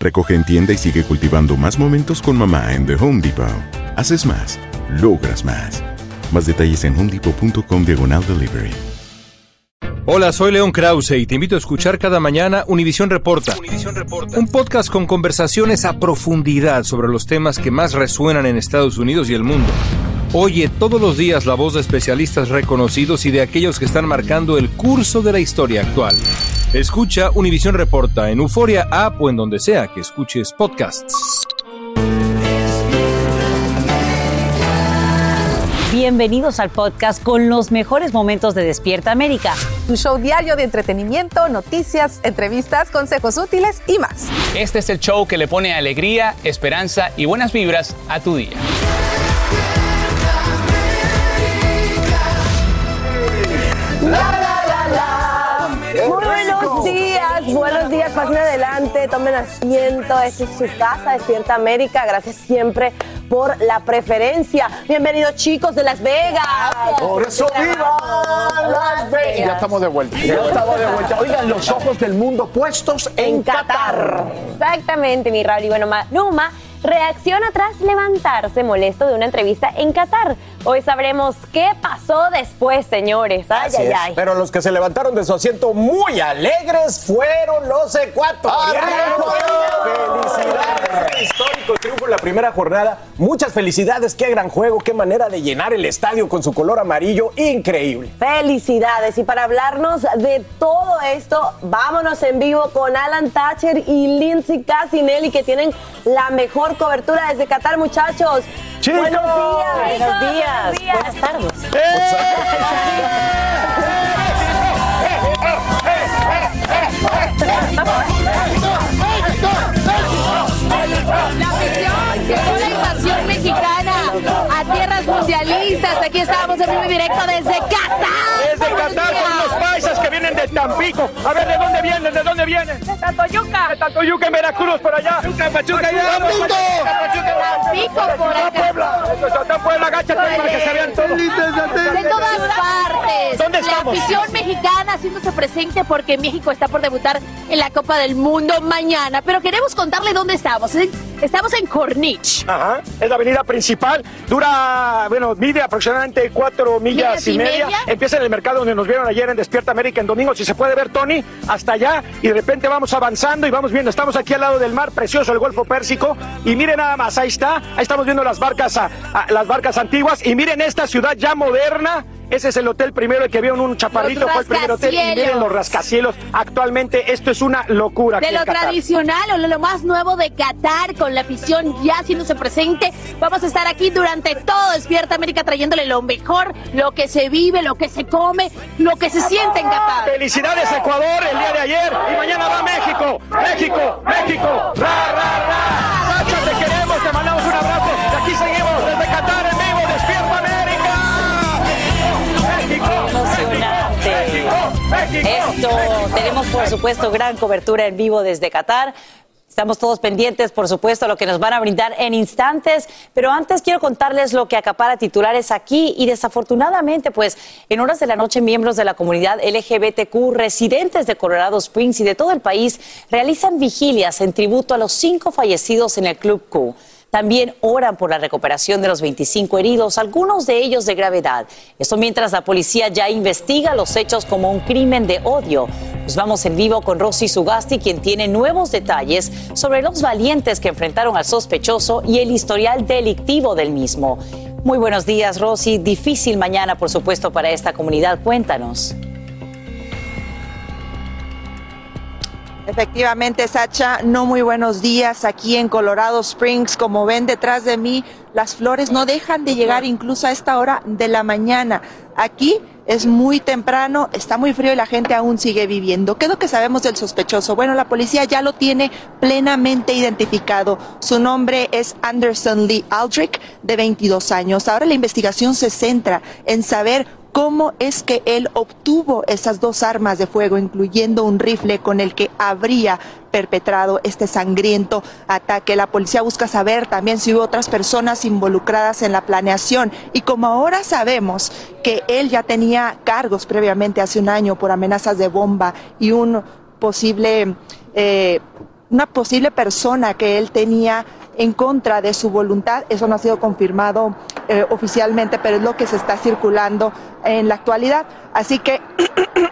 Recoge en tienda y sigue cultivando más momentos con mamá en The Home Depot. Haces más, logras más. Más detalles en homedepot.com diagonal delivery. Hola, soy León Krause y te invito a escuchar cada mañana Univisión Reporta. Un podcast con conversaciones a profundidad sobre los temas que más resuenan en Estados Unidos y el mundo. Oye todos los días la voz de especialistas reconocidos y de aquellos que están marcando el curso de la historia actual. Escucha Univisión Reporta en Euforia App o en donde sea que escuches podcasts. Bienvenidos al podcast con los mejores momentos de Despierta América. Un show diario de entretenimiento, noticias, entrevistas, consejos útiles y más. Este es el show que le pone alegría, esperanza y buenas vibras a tu día. Buenos días, buenos días, pasen adelante, tomen asiento, esta es su casa, Despierta América, gracias siempre por la preferencia. Bienvenidos chicos de Las Vegas. Por eso viva Las Vegas. Ya estamos de vuelta. Ya estamos de vuelta. Oigan, los ojos del mundo puestos en, En Qatar. Exactamente, mi Raúl. Y bueno, Ma- Numa reacciona tras levantarse molesto de una entrevista en Qatar. Hoy sabremos qué pasó después, señores. Ay, Así ay, es. ay. Pero los que se levantaron de su asiento muy alegres fueron los ecuatorianos. Felicidades, histórico triunfo en la primera jornada. Muchas felicidades, qué gran juego, qué manera de llenar el estadio con su color amarillo, increíble. Felicidades. Y para hablarnos de todo esto, vámonos en vivo con Alan Thatcher y Lindsay Casinelli, que tienen la mejor cobertura desde Qatar, muchachos. ¡Chicos! Buenos días. Buenos días, buenas tardes. La afición llegó la invasión mexicana a tierras mundialistas. Aquí estábamos en vivo y directo. Desde Qatar de Tampico. A ver, ¿de dónde vienen? ¿De dónde vienen? De Tantoyuca. De Tantoyuca en Veracruz, por allá. Pachuca, Pachuca, allá. Tampico por acá. Puebla. Está Puebla, agáchate para que se vean todos. De todas partes. ¿Dónde La estamos? afición mexicana haciéndose presente porque México está por debutar en la Copa del Mundo mañana. Pero queremos contarle dónde estamos. Estamos en Corniche. Ajá, es la avenida principal. Dura, bueno, mide aproximadamente cuatro millas ¿Millas y, y media. media? Empieza en el mercado donde nos vieron ayer en Despierta América en domingo. Si se puede ver, Tony, hasta allá. Y de repente vamos avanzando y vamos viendo. Estamos aquí al lado del mar, precioso el Golfo Pérsico. Y miren nada más, ahí está. Ahí estamos viendo las barcas, a- las barcas antiguas. Y miren esta ciudad ya moderna. Ese es el hotel primero, el que vio en un chaparrito, Los fue el primer hotel. Y miren los rascacielos. Actualmente esto es una locura. De lo tradicional o lo más nuevo de Qatar, con la afición ya haciéndose presente. Vamos a estar aquí durante todo Despierta América trayéndole lo mejor, lo que se vive, lo que se come, lo que se siente en Qatar. Felicidades Ecuador el día de ayer y mañana va México, México, México, ra, ra, ra. Te queremos, te mandamos un abrazo y aquí seguimos desde Qatar en vivo, México. Esto, tenemos por supuesto gran cobertura en vivo desde Qatar. Estamos todos pendientes, por supuesto, lo que nos van a brindar en instantes, pero antes quiero contarles lo que acapara titulares aquí y desafortunadamente, pues en horas de la noche miembros de la comunidad LGBTQ residentes de Colorado Springs y de todo el país realizan vigilias en tributo a los cinco fallecidos en el Club Q. También oran por la recuperación de los 25 heridos, algunos de ellos de gravedad. Esto mientras la policía ya investiga los hechos como un crimen de odio. Nos vamos en vivo con Rosy Sugasti, quien tiene nuevos detalles sobre los valientes que enfrentaron al sospechoso y el historial delictivo del mismo. Muy buenos días, Rosy. Difícil mañana, por supuesto, para esta comunidad. Cuéntanos. Efectivamente, Sacha, no muy buenos días aquí en Colorado Springs. Como ven detrás de mí, las flores no dejan de llegar incluso a esta hora de la mañana. Aquí es muy temprano, está muy frío y la gente aún sigue viviendo. ¿Qué es lo que sabemos del sospechoso? Bueno, la policía ya lo tiene plenamente identificado. Su nombre es Anderson Lee Aldrich, de 22 años. Ahora la investigación se centra en saber cómo es que él obtuvo esas dos armas de fuego, incluyendo un rifle con el que habría perpetrado este sangriento ataque. La policía busca saber también si hubo otras personas involucradas en la planeación y como ahora sabemos que él ya tenía cargos previamente hace un año por amenazas de bomba y un posible, eh, una posible persona que él tenía en contra de su voluntad. Eso no ha sido confirmado eh, oficialmente, pero es lo que se está circulando en la actualidad. Así que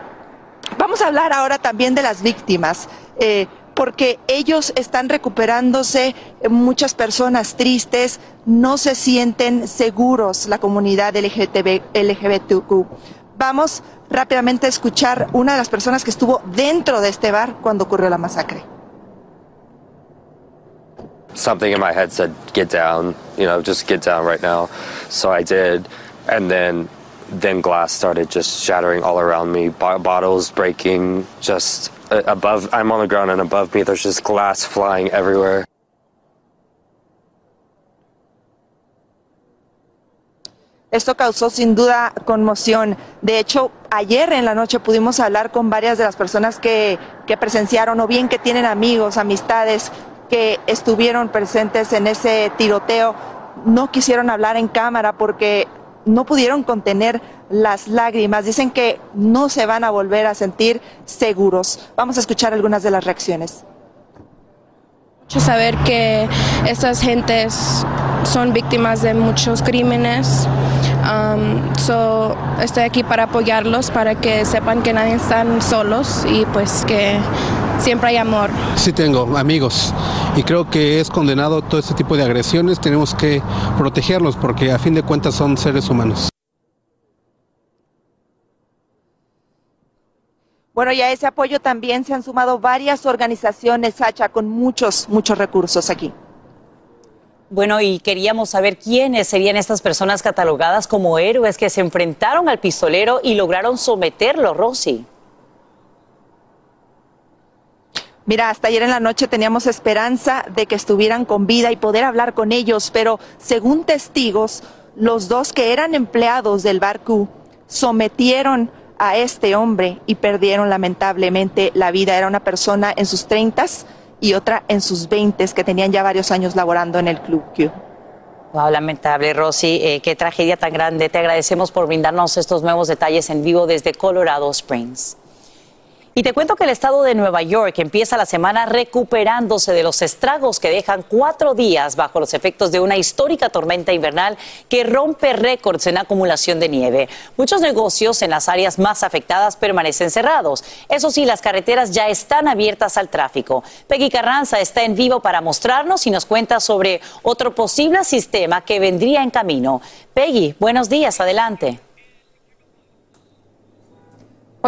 vamos a hablar ahora también de las víctimas. Eh, porque ellos están recuperándose, eh, muchas personas tristes, no se sienten seguros la comunidad LGTB, LGBTQ. Vamos rápidamente a escuchar una de las personas que estuvo dentro de este bar cuando ocurrió la masacre. Something in my head said, get down, you know, just get down right now. So I did. And then, then glass started just shattering all around me, bottles breaking just uh, above, I'm on the ground and above me, there's just glass flying everywhere. Esto causó sin duda conmoción. De hecho, ayer en la noche pudimos hablar con varias de las personas que, que presenciaron o bien que tienen amigos, amistades que estuvieron presentes en ese tiroteo no quisieron hablar en cámara porque no pudieron contener las lágrimas. Dicen que no se van a volver a sentir seguros. Vamos a escuchar algunas de las reacciones. Saber que estas gentes son víctimas de muchos crímenes. Um, so, estoy aquí para apoyarlos, para que sepan que nadie están solos y pues que siempre hay amor. Sí tengo amigos y creo que es condenado todo este tipo de agresiones. Tenemos que protegerlos porque a fin de cuentas son seres humanos. Bueno, y a ese apoyo también se han sumado varias organizaciones, Sacha, con muchos, muchos recursos aquí. Bueno, y queríamos saber quiénes serían estas personas catalogadas como héroes que se enfrentaron al pistolero y lograron someterlo, Rosy. Mira, hasta ayer en la noche teníamos esperanza de que estuvieran con vida y poder hablar con ellos, pero según testigos, los dos que eran empleados del barco sometieron a este hombre y perdieron lamentablemente la vida. Era una persona en sus treintas y otra en sus veintes que tenían ya varios años laborando en el Club Q. Wow, lamentable, Rosy. Eh, qué tragedia tan grande. Te agradecemos por brindarnos estos nuevos detalles en vivo desde Colorado Springs. Y te cuento que el estado de Nueva York empieza la semana recuperándose de los estragos que dejan cuatro días bajo los efectos de una histórica tormenta invernal que rompe récords en acumulación de nieve. Muchos negocios en las áreas más afectadas permanecen cerrados. Eso sí, las carreteras ya están abiertas al tráfico. Peggy Carranza está en vivo para mostrarnos y nos cuenta sobre otro posible sistema que vendría en camino. Peggy, buenos días, adelante.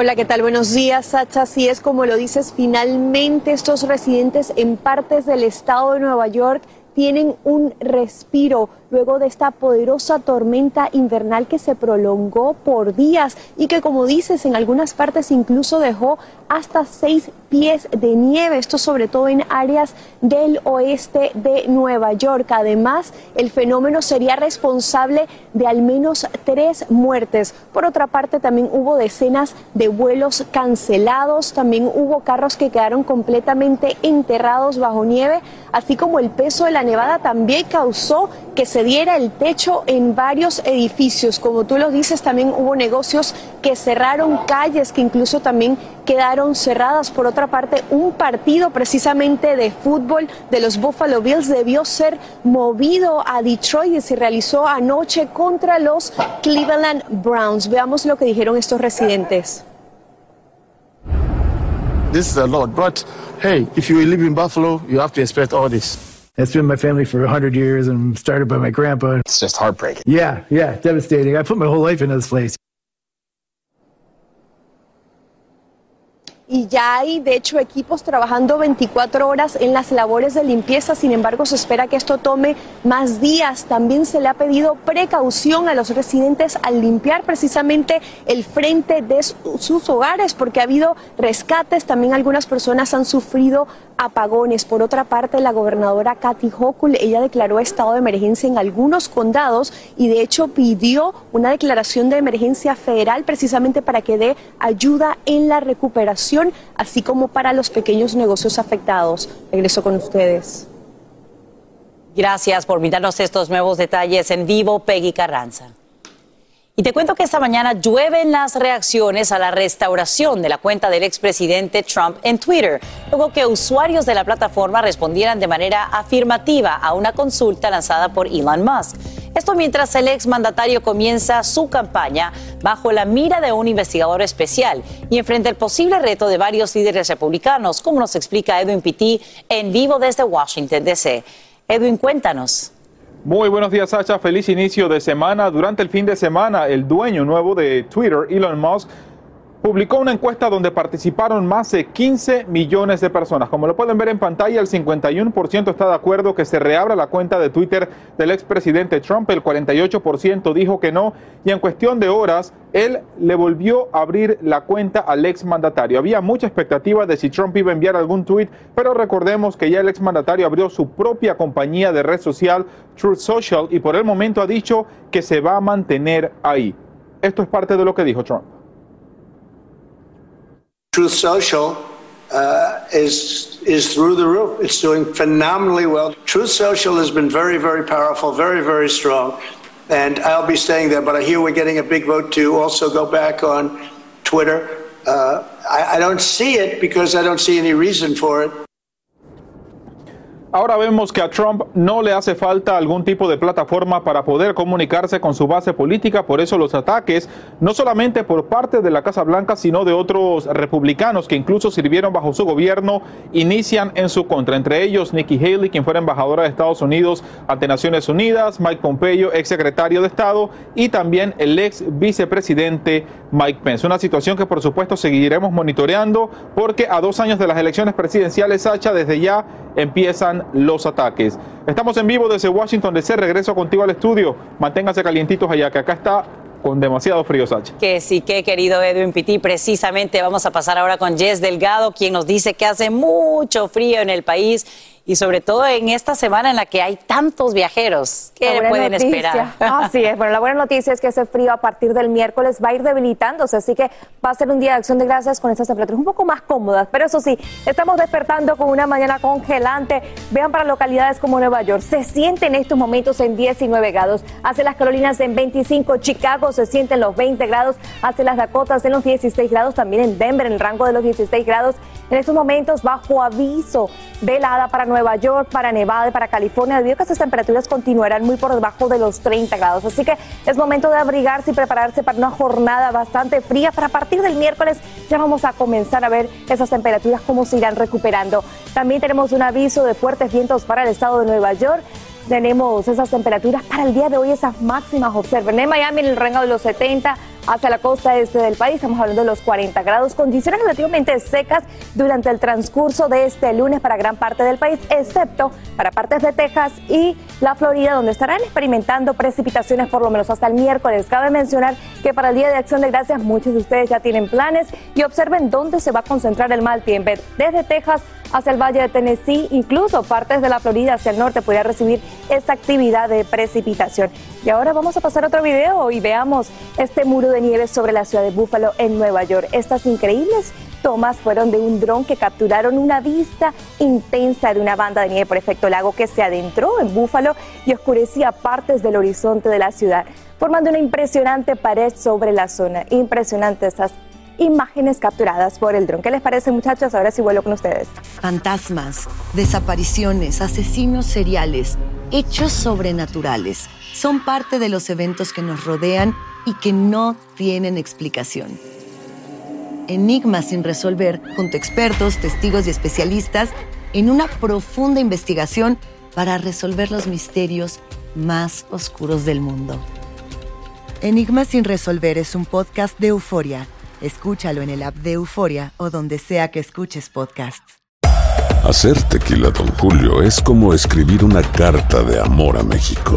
Hola, ¿qué tal? Buenos días, Sacha. Si es como lo dices, finalmente estos residentes en partes del estado de Nueva York tienen un respiro luego de esta poderosa tormenta invernal que se prolongó por días y que como dices en algunas partes incluso dejó hasta seis pies de nieve, esto sobre todo en áreas del oeste de Nueva York. Además, el fenómeno sería responsable de al menos tres muertes. Por otra parte, también hubo decenas de vuelos cancelados, también hubo carros que quedaron completamente enterrados bajo nieve, así como el peso de la nevada también causó que se diera el techo en varios edificios. Como tú lo dices, también hubo negocios que cerraron calles, que incluso también quedaron cerradas. Por otra parte, un partido precisamente de fútbol de los Buffalo Bills debió ser movido a Detroit y se realizó anoche contra los Cleveland Browns. Veamos lo que dijeron estos residentes. This is a lot, but hey, if you live in Buffalo, you have to expect all this. It's been my family for 100 years and started by my grandpa. It's just heartbreaking. Yeah, yeah, devastating. I put my whole life into this place. Y ya hay de hecho equipos trabajando 24 horas en las labores de limpieza, sin embargo se espera que esto tome más días. También se le ha pedido precaución a los residentes al limpiar precisamente el frente de sus hogares porque ha habido rescates, también algunas personas han sufrido apagones. Por otra parte, la gobernadora Kathy Hochul, ella declaró estado de emergencia en algunos condados y de hecho pidió una declaración de emergencia federal precisamente para que dé ayuda en la recuperación, así como para los pequeños negocios afectados. Regreso con ustedes. Gracias por brindarnos estos nuevos detalles en vivo, Peggy Carranza. Y te cuento que esta mañana llueven las reacciones a la restauración de la cuenta del expresidente Trump en Twitter, luego que usuarios de la plataforma respondieran de manera afirmativa a una consulta lanzada por Elon Musk. Esto mientras el exmandatario comienza su campaña bajo la mira de un investigador especial y enfrenta el posible reto de varios líderes republicanos, como nos explica Edwin Pitti en vivo desde Washington, D.C. Edwin, cuéntanos. Muy buenos días, Sacha. Feliz inicio de semana. Durante el fin de semana, el dueño nuevo de Twitter, Elon Musk, publicó una encuesta donde participaron más de 15 millones de personas. Como lo pueden ver en pantalla, el 51% está de acuerdo que se reabra la cuenta de Twitter del expresidente Trump, el 48% dijo que no, y en cuestión de horas, él le volvió a abrir la cuenta al exmandatario. Había mucha expectativa de si Trump iba a enviar algún tweet, pero recordemos que ya el exmandatario abrió su propia compañía de red social, Truth Social, y por el momento ha dicho que se va a mantener ahí. Esto es parte de lo que dijo Trump. Truth Social uh, is is through the roof. It's doing phenomenally well. Truth Social has been very, very powerful, very, very strong, and I'll be staying there. But I hear we're getting a big vote to also go back on Twitter. Uh, I, I don't see it because I don't see any reason for it. Ahora vemos que a Trump no le hace falta algún tipo de plataforma para poder comunicarse con su base política, por eso los ataques, no solamente por parte de la Casa Blanca, sino de otros republicanos que incluso sirvieron bajo su gobierno, inician en su contra. Entre ellos Nikki Haley, quien fuera embajadora de Estados Unidos ante Naciones Unidas, Mike Pompeo, ex secretario de Estado, y también el ex vicepresidente Mike Pence. Una situación que por supuesto seguiremos monitoreando porque a dos años de las elecciones presidenciales, Sacha, desde ya empiezan los ataques. Estamos en vivo desde Washington DC. Regreso contigo al estudio. Manténganse calientitos allá, que acá está con demasiado frío, Sacha. Que sí, que querido Edwin Pitti. Precisamente vamos a pasar ahora con Jess Delgado, quien nos dice que hace mucho frío en el país y sobre todo en esta semana en la que hay tantos viajeros. ¿Qué pueden esperar? Así es. Bueno, la buena noticia es que ese frío a partir del miércoles va a ir debilitándose, así que va a ser un día de acción de gracias con estas temperaturas un poco más cómodas. Pero eso sí, estamos despertando con una mañana congelante. Vean para localidades como Nueva York, se siente en estos momentos en 19 grados. Hace las Carolinas en 25, Chicago se sienten los 20 grados, hace las Dakotas en los 16 grados, también en Denver en el rango de los 16 grados. En estos momentos bajo aviso de helada para Nueva Nueva York, para Nevada y para California, debido a que estas temperaturas continuarán muy por debajo de los 30 grados. Así que es momento de abrigarse y prepararse para una jornada bastante fría. Para partir del miércoles ya vamos a comenzar a ver esas temperaturas cómo se irán recuperando. También tenemos un aviso de fuertes vientos para el estado de Nueva York tenemos esas temperaturas para el día de hoy, esas máximas observen. En Miami en el rango de los 70, hacia la costa este del país. Estamos hablando de los 40 grados, condiciones relativamente secas durante el transcurso de este lunes para gran parte del país, excepto para partes de Texas y la Florida, donde estarán experimentando precipitaciones por lo menos hasta el miércoles. Cabe mencionar que para el Día de Acción de Gracias muchos de ustedes ya tienen planes y observen dónde se va a concentrar el mal tiempo. Desde Texas hacia el Valle de Tennessee, incluso partes de la Florida hacia el norte podría recibir esta actividad de precipitación. Y ahora vamos a pasar a otro video y veamos este muro de nieve sobre la ciudad de Buffalo en Nueva York. Estas increíbles tomas fueron de un dron que capturaron una vista intensa de una banda de nieve por efecto lago que se adentró en Búfalo y oscurecía partes del horizonte de la ciudad, formando una impresionante pared sobre la zona. Impresionante estas imágenes capturadas por el dron. ¿Qué les parece, muchachos? Ahora sí vuelvo con ustedes. Fantasmas, desapariciones, asesinos seriales, hechos sobrenaturales son parte de los eventos que nos rodean y que no tienen explicación. Enigmas sin resolver, junto a expertos, testigos y especialistas, en una profunda investigación para resolver los misterios más oscuros del mundo. Enigmas sin resolver es un podcast de euforia Escúchalo en el app de Euforia o donde sea que escuches podcasts. Hacer tequila, don Julio, es como escribir una carta de amor a México.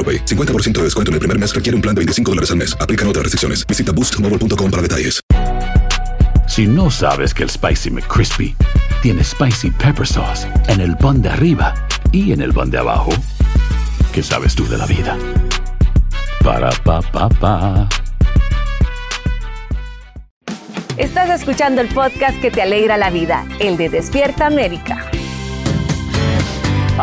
50% de descuento en el primer mes requiere un plan de 25 dólares al mes. Aplican otras restricciones. Visita boostmobile.com para detalles. Si no sabes que el Spicy McCrispy tiene Spicy Pepper Sauce en el pan de arriba y en el pan de abajo, ¿qué sabes tú de la vida? Para, pa, pa, pa. Estás escuchando el podcast que te alegra la vida, el de Despierta América.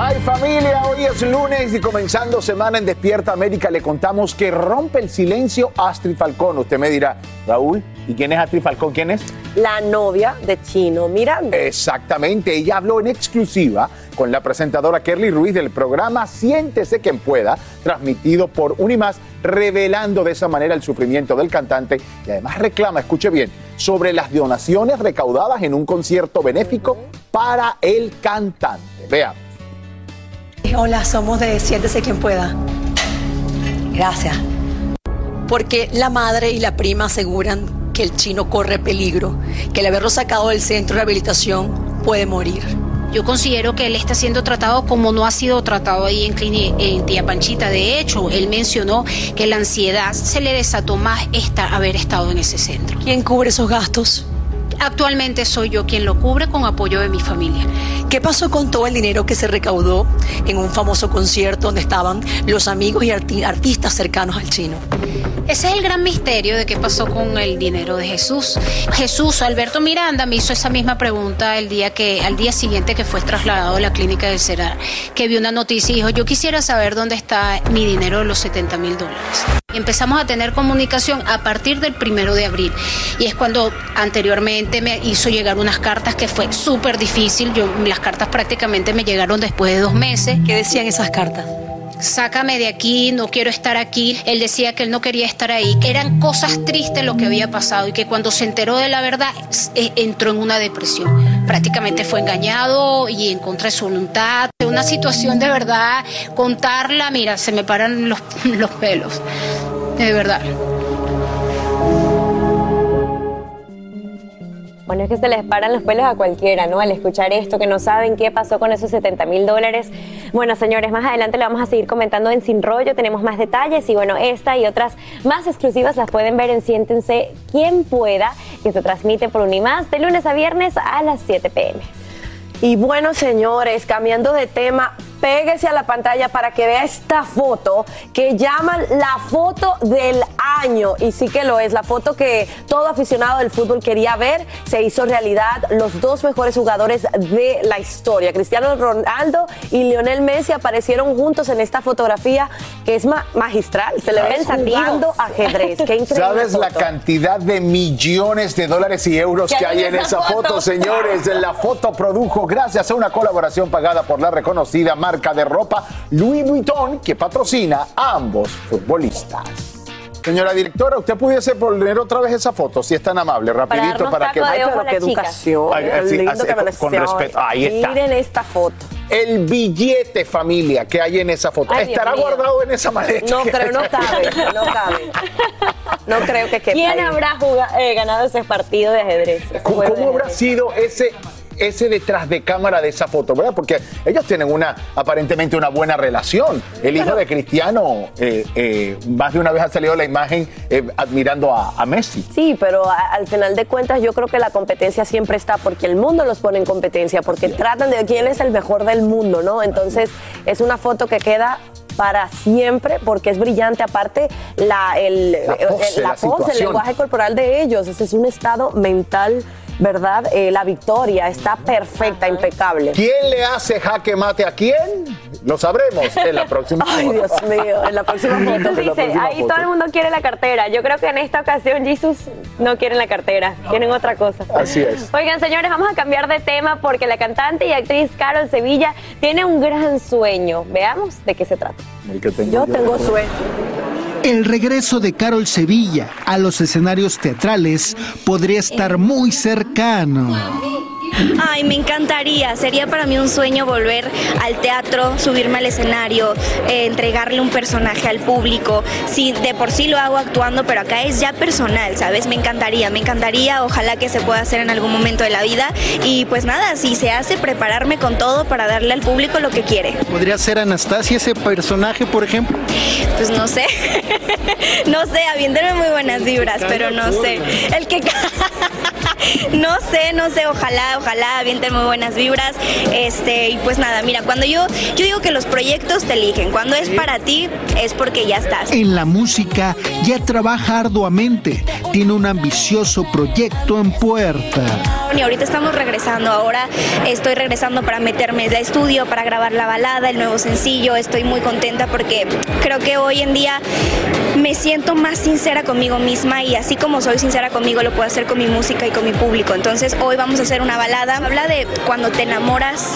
Ay familia, hoy es lunes y comenzando semana en Despierta América le contamos que rompe el silencio Astrid Falcón. Usted me dirá, Raúl, ¿y quién es Astrid Falcón? ¿Quién es? La novia de Chino Miranda. Exactamente, ella habló en exclusiva con la presentadora Kerly Ruiz del programa Siéntese quien pueda, transmitido por Unimás, revelando de esa manera el sufrimiento del cantante y además reclama, escuche bien, sobre las donaciones recaudadas en un concierto benéfico para el cantante. Veamos. Hola, somos de Siéntese quien pueda. Gracias. Porque la madre y la prima aseguran que el chino corre peligro, que el haberlo sacado del centro de rehabilitación puede morir. Yo considero que él está siendo tratado como no ha sido tratado ahí en, en Tía Panchita. De hecho, él mencionó que la ansiedad se le desató más esta, haber estado en ese centro. ¿Quién cubre esos gastos? Actualmente soy yo quien lo cubre con apoyo de mi familia. ¿Qué pasó con todo el dinero que se recaudó en un famoso concierto donde estaban los amigos y artistas cercanos al chino? Ese es el gran misterio de qué pasó con el dinero de Jesús. Jesús, Alberto Miranda me hizo esa misma pregunta el día que, al día siguiente que fue trasladado a la clínica del Cerar, que vio una noticia y dijo, yo quisiera saber dónde está mi dinero de los 70 mil dólares. Empezamos a tener comunicación a partir del primero de abril. Y es cuando anteriormente me hizo llegar unas cartas que fue súper difícil. Yo, las cartas prácticamente me llegaron después de dos meses. ¿Qué decían esas cartas? Sácame de aquí, no quiero estar aquí. Él decía que él no quería estar ahí, que eran cosas tristes lo que había pasado y que cuando se enteró de la verdad eh, entró en una depresión. Prácticamente fue engañado y en contra de su voluntad. Una situación de verdad, contarla, mira, se me paran los, los pelos, de verdad. Bueno, es que se les paran los pelos a cualquiera, ¿no? Al escuchar esto, que no saben qué pasó con esos 70 mil dólares. Bueno, señores, más adelante le vamos a seguir comentando en Sin Rollo, tenemos más detalles y bueno, esta y otras más exclusivas las pueden ver en Siéntense Quien Pueda, que se transmite por Unimás de lunes a viernes a las 7 pm. Y bueno, señores, cambiando de tema, péguese a la pantalla para que vea esta foto que llaman la foto del año. Y sí que lo es, la foto que todo aficionado del fútbol quería ver. Se hizo realidad los dos mejores jugadores de la historia. Cristiano Ronaldo y Lionel Messi aparecieron juntos en esta fotografía que es ma- magistral. Se le ven jugando ajedrez. Qué increíble. ¿Sabes la cantidad de millones de dólares y euros que hay en esa foto, señores? La foto produjo gracias a una colaboración pagada por la reconocida marca de ropa Louis Vuitton que patrocina a ambos futbolistas. Señora directora, ¿usted pudiese poner otra vez esa foto, si es tan amable, rapidito, darnos para, que... taco de ojo a pero chica. educación, Ay, lindo así, que me con, respeto. Ahí está. Miren esta foto. El billete, familia, que hay en esa foto. Ay, Dios ¿Estará mío. guardado en esa maleta? No creo, no cabe, no cabe. No creo que quepa ¿Quién ahí. habrá eh, ganado ese partido de ajedrez? ¿Cómo, de habrá sido ese, ese detrás de cámara de esa foto, verdad? Porque ellos tienen una aparentemente una buena relación. El hijo de Cristiano eh, eh, más de una vez ha salido la imagen eh, admirando a, a Messi. Sí, pero a- al final de cuentas yo creo que la competencia siempre está porque el mundo los pone en competencia, porque tratan de quién es el mejor del mundo, ¿no? Entonces es una foto que queda para siempre porque es brillante. Aparte, la, el, La el- la la pose, el lenguaje corporal de ellos, ese es un estado mental, ¿verdad? Eh, la victoria está perfecta, impecable. ¿Quién le hace jaque mate a quién? Lo sabremos en la próxima Ay. Dios mío, en la próxima foto. La Dice, ahí foto. todo el mundo quiere la cartera. Yo creo que en esta ocasión Jesus no quieren la cartera, quieren otra cosa. Así es. Oigan, señores, vamos a cambiar de tema porque la cantante y actriz Carol Sevilla tiene un gran sueño. Veamos de qué se trata. El que tengo Yo tengo sueño. El regreso de Carol Sevilla a los escenarios teatrales podría estar muy cercano. Ay, me encantaría. Sería para mí un sueño volver al teatro, subirme al escenario, eh, entregarle un personaje al público. Sí, de por sí lo hago actuando, pero acá es ya personal, ¿sabes? Me encantaría, me encantaría. Ojalá que se pueda hacer en algún momento de la vida. Y pues nada, si se hace, prepararme con todo para darle al público lo que quiere. ¿Podría ser Anastasia ese personaje, por ejemplo? Pues no sé. no sé, aviéndenme muy buenas vibras, pero no sé. El que no sé, no sé, ojalá, ojalá avienten muy buenas vibras. Este, y pues nada, mira, cuando yo yo digo que los proyectos te eligen, cuando es para ti es porque ya estás. En la música ya trabaja arduamente. Tiene un ambicioso proyecto en puerta. Y ahorita estamos regresando, ahora estoy regresando para meterme al estudio, para grabar la balada, el nuevo sencillo. Estoy muy contenta porque creo que hoy en día me siento más sincera conmigo misma y así como soy sincera conmigo lo puedo hacer con mi música y con mi público. Entonces hoy vamos a hacer una balada. Habla de cuando te enamoras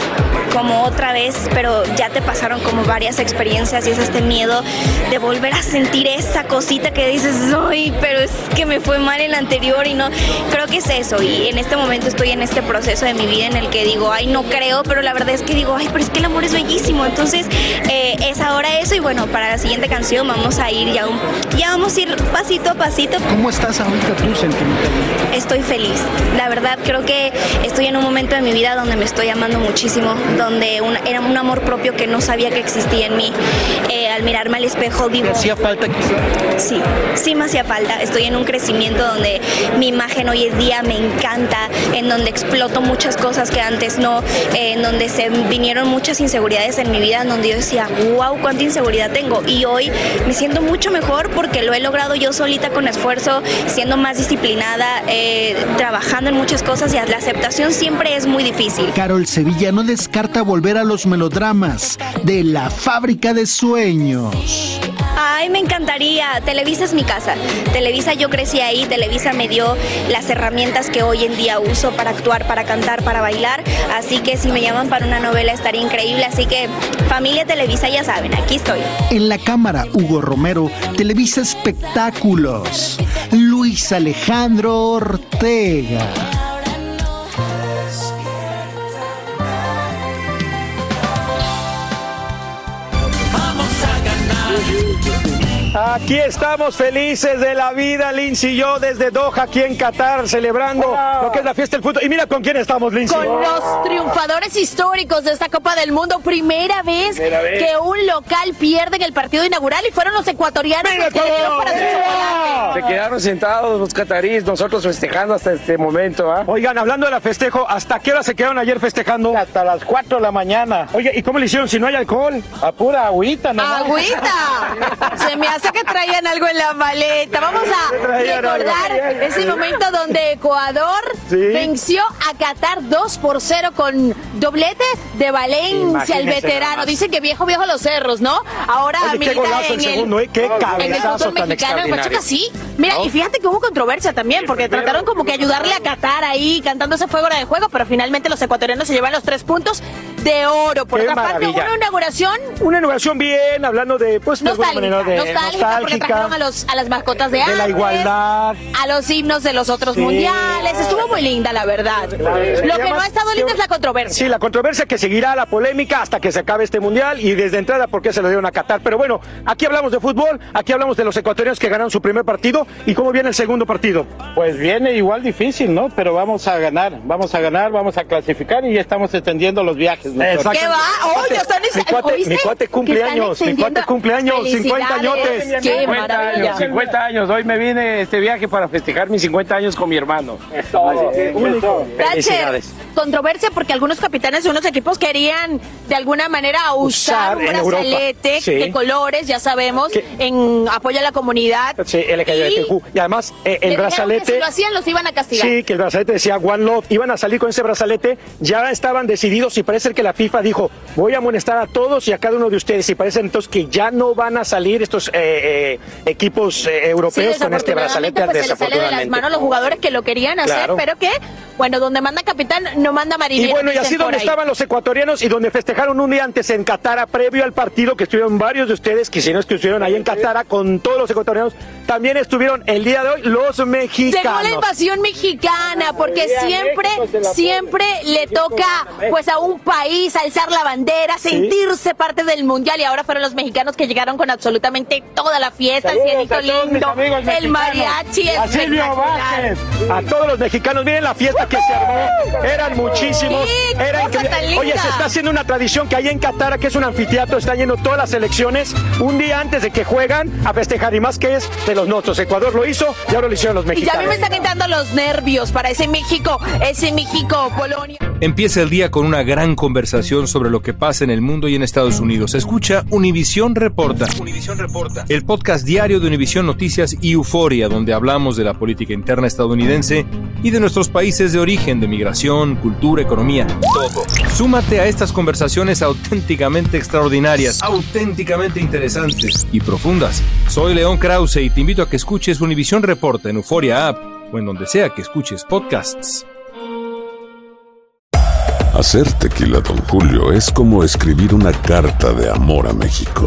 como otra vez, pero ya te pasaron como varias experiencias y es este miedo de volver a sentir esa cosita que dices, ay, pero es que me fue mal en la anterior y no, creo que es eso y en este momento estoy en este proceso de mi vida en el que digo, ay, no creo, pero la verdad es que digo, ay, pero es que el amor es bellísimo, entonces eh, es ahora eso y bueno, para la siguiente canción vamos a ir ya, un- ya vamos a ir pasito a pasito. ¿Cómo estás ahorita tú, sentimentalmente? Estoy feliz. La verdad creo que estoy en un momento de mi vida donde me estoy amando muchísimo, donde un- era un amor propio que no sabía que existía en mí. Eh, al mirarme al espejo digo... ¿Te hacía falta quizá? Sí, sí me hacía falta. Estoy en un crecimiento donde mi imagen hoy en día me encanta, en donde exploto muchas cosas que antes no, eh, en donde se vinieron muchas inseguridades en mi vida, en donde yo decía, wow, cuánta inseguridad tengo. Y hoy me siento mucho mejor porque lo he logrado yo solita con esfuerzo, siendo más disciplinada, eh, trabajando en muchas cosas y la aceptación siempre es muy difícil. Carol Sevilla no descarta volver a los melodramas de la fábrica de sueños. Ay, me encantaría. Televisa es mi casa. Televisa yo crecí ahí. Televisa me dio las herramientas que hoy en día uso para actuar, para cantar, para bailar. Así que si me llaman para una novela estaría increíble. Así que familia Televisa ya saben, aquí estoy. En la cámara, Hugo Romero, Televisa Espectáculos. Luis Alejandro Ortega. Aquí estamos felices de la vida, Lindsay y yo, desde Doha, aquí en Qatar, celebrando lo que es la fiesta del fútbol. Y mira con quién estamos, Lindsay. Con los triunfadores históricos de esta Copa del Mundo. Primera vez, Primera vez. que un local pierde en el partido inaugural y fueron los ecuatorianos los que le dieron para su. Se quedaron sentados los cataríes, nosotros festejando hasta este momento. ¿ah? Oigan, hablando de la festejo, ¿hasta qué hora se quedaron ayer festejando? Hasta las 4 de la mañana. Oye, ¿y cómo le hicieron si no hay alcohol? A pura agüita, ¿no? ¡Agüita! Se me hace que traían algo en la maleta. Vamos a recordar ese momento donde Ecuador Sí. venció a Qatar 2 por 0 con doblete de Valencia, el Imagínese veterano. nada más. Dicen que viejo, viejo los cerros, ¿no? Ahora Oye, qué milita en el segundo, ¿eh? Qué en el fútbol tan mexicano en. Pachuca, sí. Mira, ¿No? y fíjate que hubo controversia también, porque trataron como que ayudarle a Qatar ahí, cantando ese fuego de juego, pero finalmente los ecuatorianos se llevan los tres puntos de oro. Por Qué otra parte, hubo maravilla. una inauguración Una inauguración bien, hablando de, pues, de alguna nostálgica, manera de nostálgica, porque trajeron a, los, a las mascotas de, de la igualdad. a los himnos de los otros Sí. mundiales. Estuvo muy linda, la verdad. Lo que no ha estado lindo es la controversia. Sí, la controversia que seguirá la polémica hasta que se acabe este mundial y desde entrada por qué se lo dieron a Qatar. Pero bueno, aquí hablamos de fútbol, aquí hablamos de los ecuatorianos que ganaron su primer partido y cómo viene el segundo partido. Pues viene igual difícil, ¿no? Pero vamos a ganar, vamos a ganar, vamos a clasificar y ya estamos extendiendo los viajes. ¿no? Exacto. ¿Qué va? Oh, Mi cuate, mi cuate Que cumple años, mi cuate cumple años, 50 añotes. Felicidades, Qué 50 maravilla. años, 50 años. Hoy me vine este viaje para festejar mis 50 años con mi hermano. Thatcher, Felicidades. controversia porque algunos capitanes de unos equipos querían de alguna manera usar, Usar un Europa, brazalete sí. de colores, ya sabemos, en apoyo a la comunidad. Sí, LGBTQ. Y además, eh, Le el dijeron que brazalete. si lo hacían los iban a castigar. Sí, que el brazalete decía One Love. Iban a salir con ese brazalete. Ya estaban decididos y parece que la FIFA dijo, voy a amonestar a todos y a cada uno de ustedes. Y parece entonces que ya no van a salir estos eh, eh, equipos eh, Sí, europeos con este desafortunadamente, brazalete. pues, se les sale de las desafortunadamente. manos los jugadores que lo querían hacer, Claro. pero que, bueno, donde manda capitán, no manda marinero. Y bueno, y así donde ahí. estaban los ecuatorianos y donde festejaron un día antes en Qatar, previo al partido, que estuvieron varios de ustedes, que si no es que estuvieron ahí en Qatar con todos los ecuatorianos, también estuvieron el día de hoy los Llegó mexicanos. la invasión mexicana, porque siempre, siempre le toca pues a un país alzar la bandera, sentirse parte del mundial y ahora fueron los mexicanos que llegaron con absolutamente toda la fiesta, el cielito lindo, amigos el mexicanos. mariachi, A Silvio. Vázquez, a todos los mexicanos. Miren la fiesta que se armó. Eran muchísimos. Sí, qué Era increíble. Oye, se está haciendo una tradición que ahí en Qatar, que es un anfiteatro, están yendo todas las selecciones un día antes de que juegan a festejar. Y más que es de los nuestros. Ecuador lo hizo y ahora lo hicieron los Y ya a mexicanos. mí me están quitando los nervios para ese México, ese México-Polonia. Empieza el día con una gran conversación sobre lo que pasa en el mundo y en Estados Unidos. Escucha Univisión Reporta. Reporta. El podcast diario de Univisión Noticias y Euforia, donde hablamos de la política interna estadounidense y de nuestros países de origen, de migración, cultura, economía, todo. Súmate a estas conversaciones auténticamente extraordinarias, auténticamente interesantes y profundas. Soy León Krause y te invito a que escuches Univisión Reporta en Euforia App o en donde sea que escuches podcasts. Hacer tequila, Don Julio, es como escribir una carta de amor a México.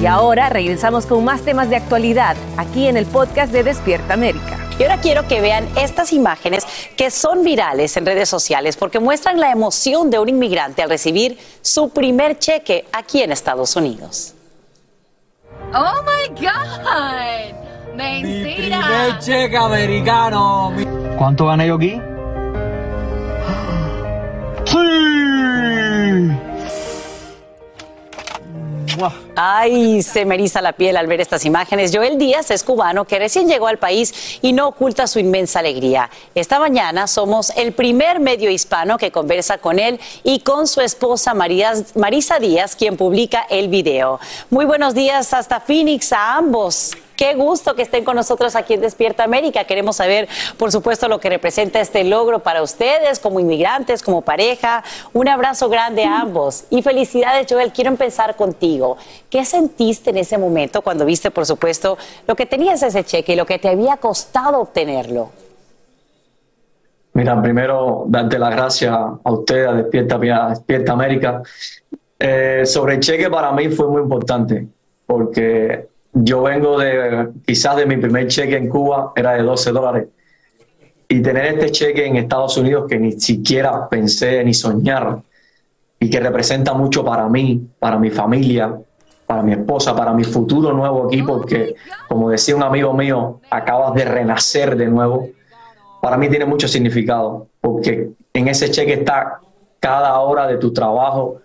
Y ahora regresamos con más temas de actualidad aquí en el podcast de Despierta América. Y ahora quiero que vean estas imágenes que son virales en redes sociales porque muestran la emoción de un inmigrante al recibir su primer cheque aquí en Estados Unidos. Oh my God! Mentira. Primer cheque americano. ¿Cuánto gané yo aquí? ¡Sí! Ay, se me eriza la piel al ver estas imágenes. Joel Díaz es cubano que recién llegó al país y no oculta su inmensa alegría. Esta mañana somos el primer medio hispano que conversa con él y con su esposa Marisa Díaz, quien publica el video. Muy buenos días hasta Phoenix a ambos. Qué gusto que estén con nosotros aquí en Despierta América. Queremos saber, por supuesto, lo que representa este logro para ustedes como inmigrantes, como pareja. Un abrazo grande a ambos. Y felicidades, Joel. Quiero empezar contigo. ¿Qué sentiste en ese momento cuando viste, por supuesto, lo que tenías ese cheque y lo que te había costado obtenerlo? Mira, primero darte las gracias a usted, a Despierta, América. Eh, sobre el cheque para mí fue muy importante porque yo vengo de, quizás de mi primer cheque en Cuba era de 12 dólares y tener este cheque en Estados Unidos que ni siquiera pensé ni soñar y que representa mucho para mí, para mi familia, para mi esposa, para mi futuro nuevo aquí, porque como decía un amigo mío, acabas de renacer de nuevo para mí tiene mucho significado, porque en ese cheque está cada hora de tu trabajo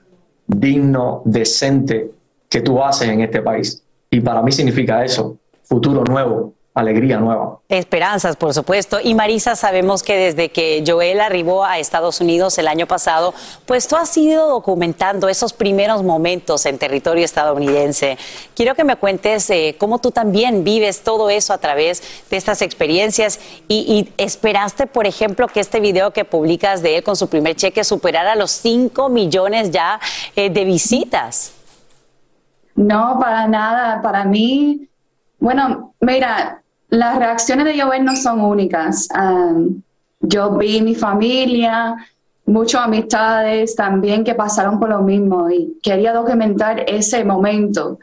digno, decente que tú haces en este país. Y para mí significa eso, futuro nuevo, alegría nueva. Esperanzas, por supuesto. Y Marisa, sabemos que desde que Joel arribó a Estados Unidos el año pasado, pues tú has ido documentando esos primeros momentos en territorio estadounidense. Quiero que me cuentes eh, cómo tú también vives todo eso a través de estas experiencias y, esperaste, por ejemplo, que este video que publicas de él con su primer cheque superara los 5 millones ya eh, de visitas. No, para nada. Para mí, bueno, mira, las reacciones de Joel no son únicas. Um, yo vi mi familia, muchas amistades también que pasaron por lo mismo y quería documentar ese momento.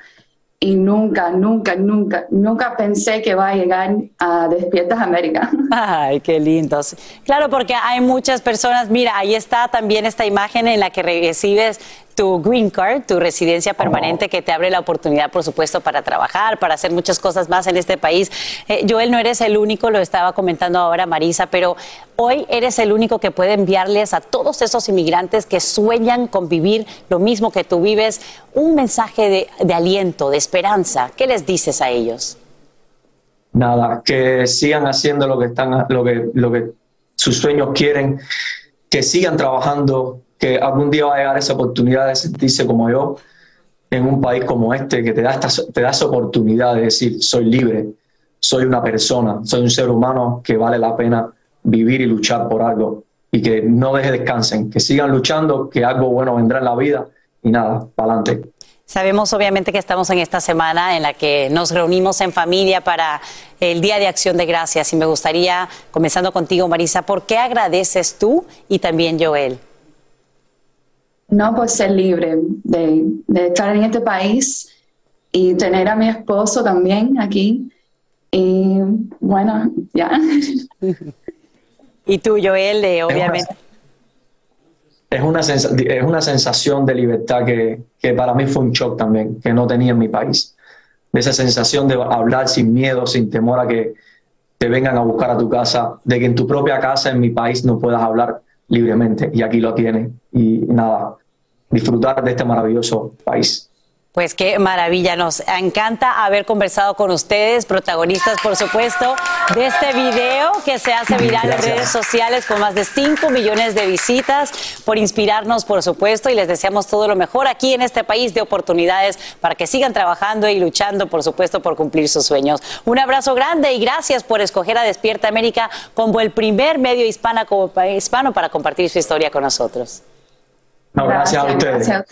Y nunca, nunca, nunca, nunca pensé que va a llegar a Despiertas América. Ay, qué lindos. Claro, porque hay muchas personas, mira, ahí está también esta imagen en la que recibes tu green card, tu residencia permanente que te abre la oportunidad, por supuesto, para trabajar, para hacer muchas cosas más en este país. Eh, Joel, no eres el único, lo estaba comentando ahora Marisa, pero hoy eres el único que puede enviarles a todos esos inmigrantes que sueñan con vivir lo mismo que tú vives, un mensaje de, de aliento, de esperanza. ¿Qué les dices a ellos? Nada, que sigan haciendo lo que están, lo que, lo que sus sueños quieren, que sigan trabajando, que algún día va a llegar esa oportunidad de sentirse como yo en un país como este, que te da, esta, te da esa oportunidad de decir, soy libre, soy una persona, soy un ser humano que vale la pena vivir y luchar por algo y que no deje descansen, que sigan luchando, que algo bueno vendrá en la vida y nada, para adelante. Sabemos obviamente que estamos en esta semana en la que nos reunimos en familia para el Día de Acción de Gracias y me gustaría, comenzando contigo Marisa, ¿por qué agradeces tú y también Joel? No, pues ser libre de, de estar en este país y tener a mi esposo también aquí. Y bueno, ya. Y tú, Joel, obviamente. Es una, sensa- es una sensación de libertad que, que para mí fue un shock también, que no tenía en mi país. De esa sensación de hablar sin miedo, sin temor a que te vengan a buscar a tu casa, de que en tu propia casa, en mi país, no puedas hablar libremente. Y aquí lo tienes. Y nada, disfrutar de este maravilloso país. Pues qué maravilla, nos encanta haber conversado con ustedes, protagonistas por supuesto de este video que se hace viral en redes sociales con más de 5 millones de visitas, por inspirarnos por supuesto y les deseamos todo lo mejor aquí en este país de oportunidades para que sigan trabajando y luchando por supuesto por cumplir sus sueños. Un abrazo grande y gracias por escoger a Despierta América como el primer medio hispano para compartir su historia con nosotros. No, gracias, a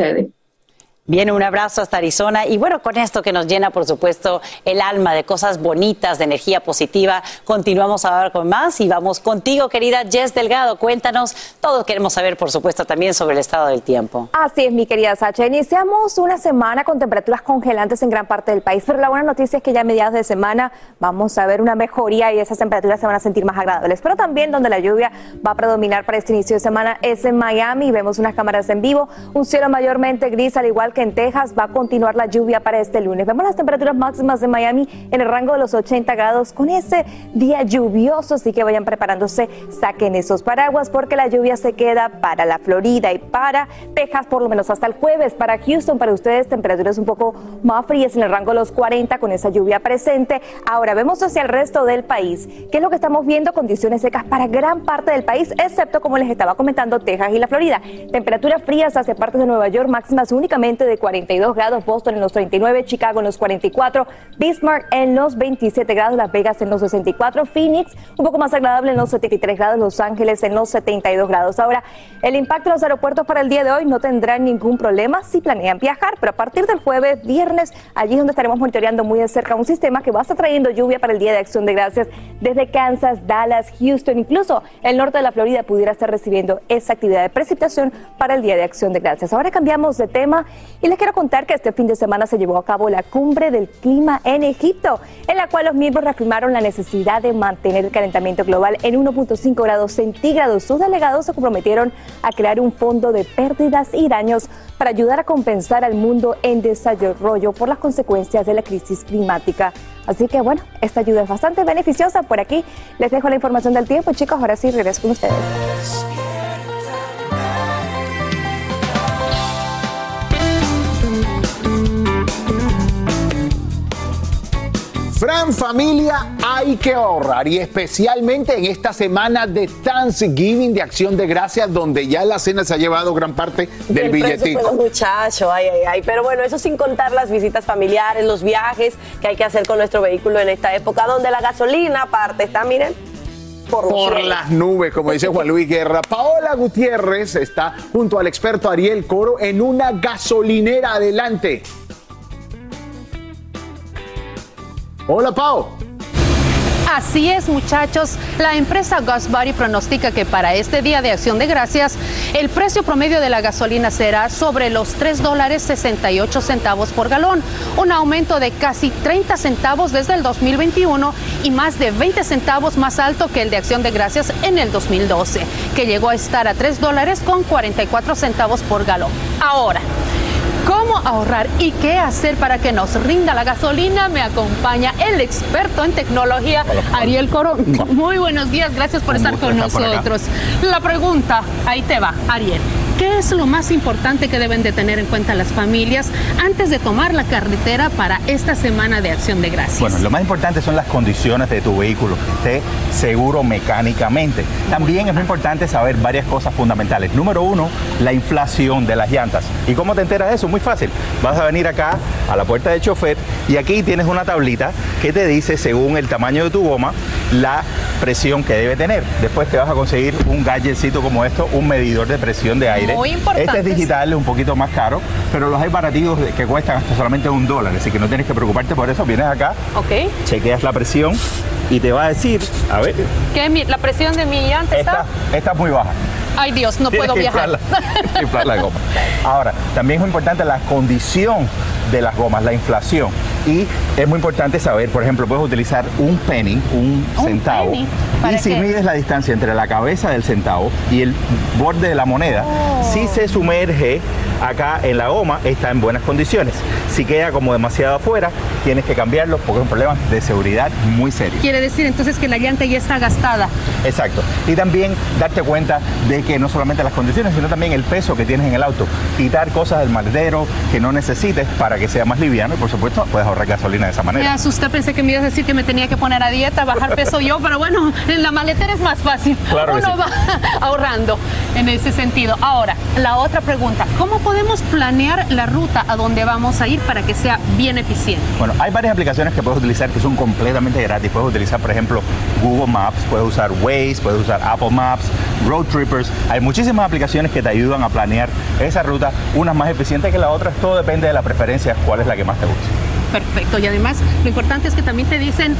Bien, un abrazo hasta Arizona. Y bueno, con esto que nos llena, por supuesto, el alma de cosas bonitas, de energía positiva, continuamos ahora con más y vamos contigo, querida Jess Delgado. Cuéntanos, todos queremos saber, por supuesto, también sobre el estado del tiempo. Así es, mi querida Sacha. Iniciamos una semana con temperaturas congelantes en gran parte del país, pero la buena noticia es que ya a mediados de semana vamos a ver una mejoría y esas temperaturas se van a sentir más agradables. Pero también donde la lluvia va a predominar para este inicio de semana es en Miami. Vemos unas cámaras en vivo, un cielo mayormente gris, al igual que en Texas va a continuar la lluvia para este lunes. Vemos las temperaturas máximas de Miami en el rango de los 80 grados con ese día lluvioso, así que vayan preparándose, saquen esos paraguas porque la lluvia se queda para la Florida y para Texas por lo menos hasta el jueves. Para Houston, para ustedes, temperaturas un poco más frías en el rango de los 40 con esa lluvia presente. Ahora vemos hacia el resto del país. ¿Qué es lo que estamos viendo? Condiciones secas para gran parte del país, excepto como les estaba comentando, Texas y la Florida. Temperaturas frías hacia partes de Nueva York, máximas únicamente de 42 grados, Boston en los 39, Chicago en los 44, Bismarck en los 27 grados, Las Vegas en los 64, Phoenix un poco más agradable en los 73 grados, Los Ángeles en los 72 grados. Ahora, el impacto en los aeropuertos para el día de hoy no tendrán ningún problema si planean viajar, pero a partir del jueves, viernes, allí es donde estaremos monitoreando muy de cerca un sistema que va a estar trayendo lluvia para el Día de Acción de Gracias desde Kansas, Dallas, Houston, incluso el norte de la Florida pudiera estar recibiendo esa actividad de precipitación para el Día de Acción de Gracias. Ahora cambiamos de tema y les quiero contar que este fin de semana se llevó a cabo la cumbre del clima en Egipto, en la cual los miembros reafirmaron la necesidad de mantener el calentamiento global en 1.5 grados centígrados. Sus delegados se comprometieron a crear un fondo de pérdidas y daños para ayudar a compensar al mundo en desarrollo por las consecuencias de la crisis climática. Así que bueno, esta ayuda es bastante beneficiosa. Por aquí les dejo la información del tiempo, chicos. Ahora sí, regreso con ustedes. Fran familia, hay que ahorrar y especialmente en esta semana de Thanksgiving de Acción de Gracias donde ya la cena se ha llevado gran parte del El billetito. presupuesto, muchacho, ay, ay, ay. Pero bueno, eso sin contar las visitas familiares, los viajes que hay que hacer con nuestro vehículo en esta época, donde la gasolina aparte está, miren, por, los Por las nubes, como dice Juan Luis Guerra. Paola Gutiérrez está junto al experto Ariel Coro en una gasolinera. Adelante. Hola, Pao. Así es, muchachos. La empresa Gasbari pronostica que para este Día de Acción de Gracias, el precio promedio de la gasolina será sobre los 3 dólares 68 centavos por galón, un aumento de casi 30 centavos desde el 2021 y más de 20 centavos más alto que el de Acción de Gracias en el 2012, que llegó a estar a 3 dólares con 44 centavos por galón. Ahora, ¿Cómo ahorrar y qué hacer para que nos rinda la gasolina? Me acompaña el experto en tecnología, Ariel Coro. Muy buenos días, gracias por estar con por nosotros. La pregunta, ahí te va, Ariel. ¿Qué es lo más importante que deben de tener en cuenta las familias antes de tomar la carretera para esta semana de acción de gracias? Bueno, lo más importante son las condiciones de tu vehículo, que esté seguro mecánicamente. También es muy importante saber varias cosas fundamentales. Número uno, la inflación de las llantas. ¿Y cómo te enteras de eso? Muy fácil. Vas a venir acá a la puerta del chofer y aquí tienes una tablita que te dice, según el tamaño de tu goma, la presión que debe tener. Después te vas a conseguir un gadgetcito como esto, un medidor de presión de aire. Muy importante. Este es digital, es un poquito más caro, pero los hay baratillos de- que cuestan hasta solamente un dólar, así que no tienes que preocuparte por eso. Vienes acá, Ok. chequeas la presión y te va a decir, a ver, ¿Qué, mi- la presión de mi llanta esta, está? esta es muy baja. Ay Dios, no Tienes puedo que viajar. inflarla, inflar la goma. Ahora, también es muy importante la condición de las gomas, la inflación. Y es muy importante saber, por ejemplo, puedes utilizar un penny, un, centavo. penny, Y ¿para si qué? mides la distancia entre la cabeza del centavo y el borde de la moneda, Oh. si se sumerge acá en la goma, está en buenas condiciones. Si queda como demasiado afuera, tienes que cambiarlo porque es un problema de seguridad muy serio. Quiere decir entonces que la llanta ya está gastada. Exacto. Y también darte cuenta de que no solamente las condiciones, sino también el peso que tienes en el auto. Quitar cosas del maletero que no necesites para que sea más liviano y por supuesto puedes ahorrar gasolina de esa Me manera. asusté, pensé que me ibas a decir que me tenía que poner a dieta, bajar peso yo, pero bueno, en la maletera es más fácil. Claro Uno sí. va ahorrando en ese sentido. Ahora, la otra pregunta, ¿cómo podemos planear la ruta a donde vamos a ir para que sea bien eficiente? Bueno, hay varias aplicaciones que puedes utilizar que son completamente gratis. Puedes utilizar, por ejemplo, Google Maps, puedes usar Waze, puedes usar Apple Maps, Road Trippers. Hay muchísimas aplicaciones que te ayudan a planear esa ruta, unas más eficientes que la otra. Todo depende de la preferencia, cuál es la que más te guste. Perfecto, y además lo importante es que también te dicen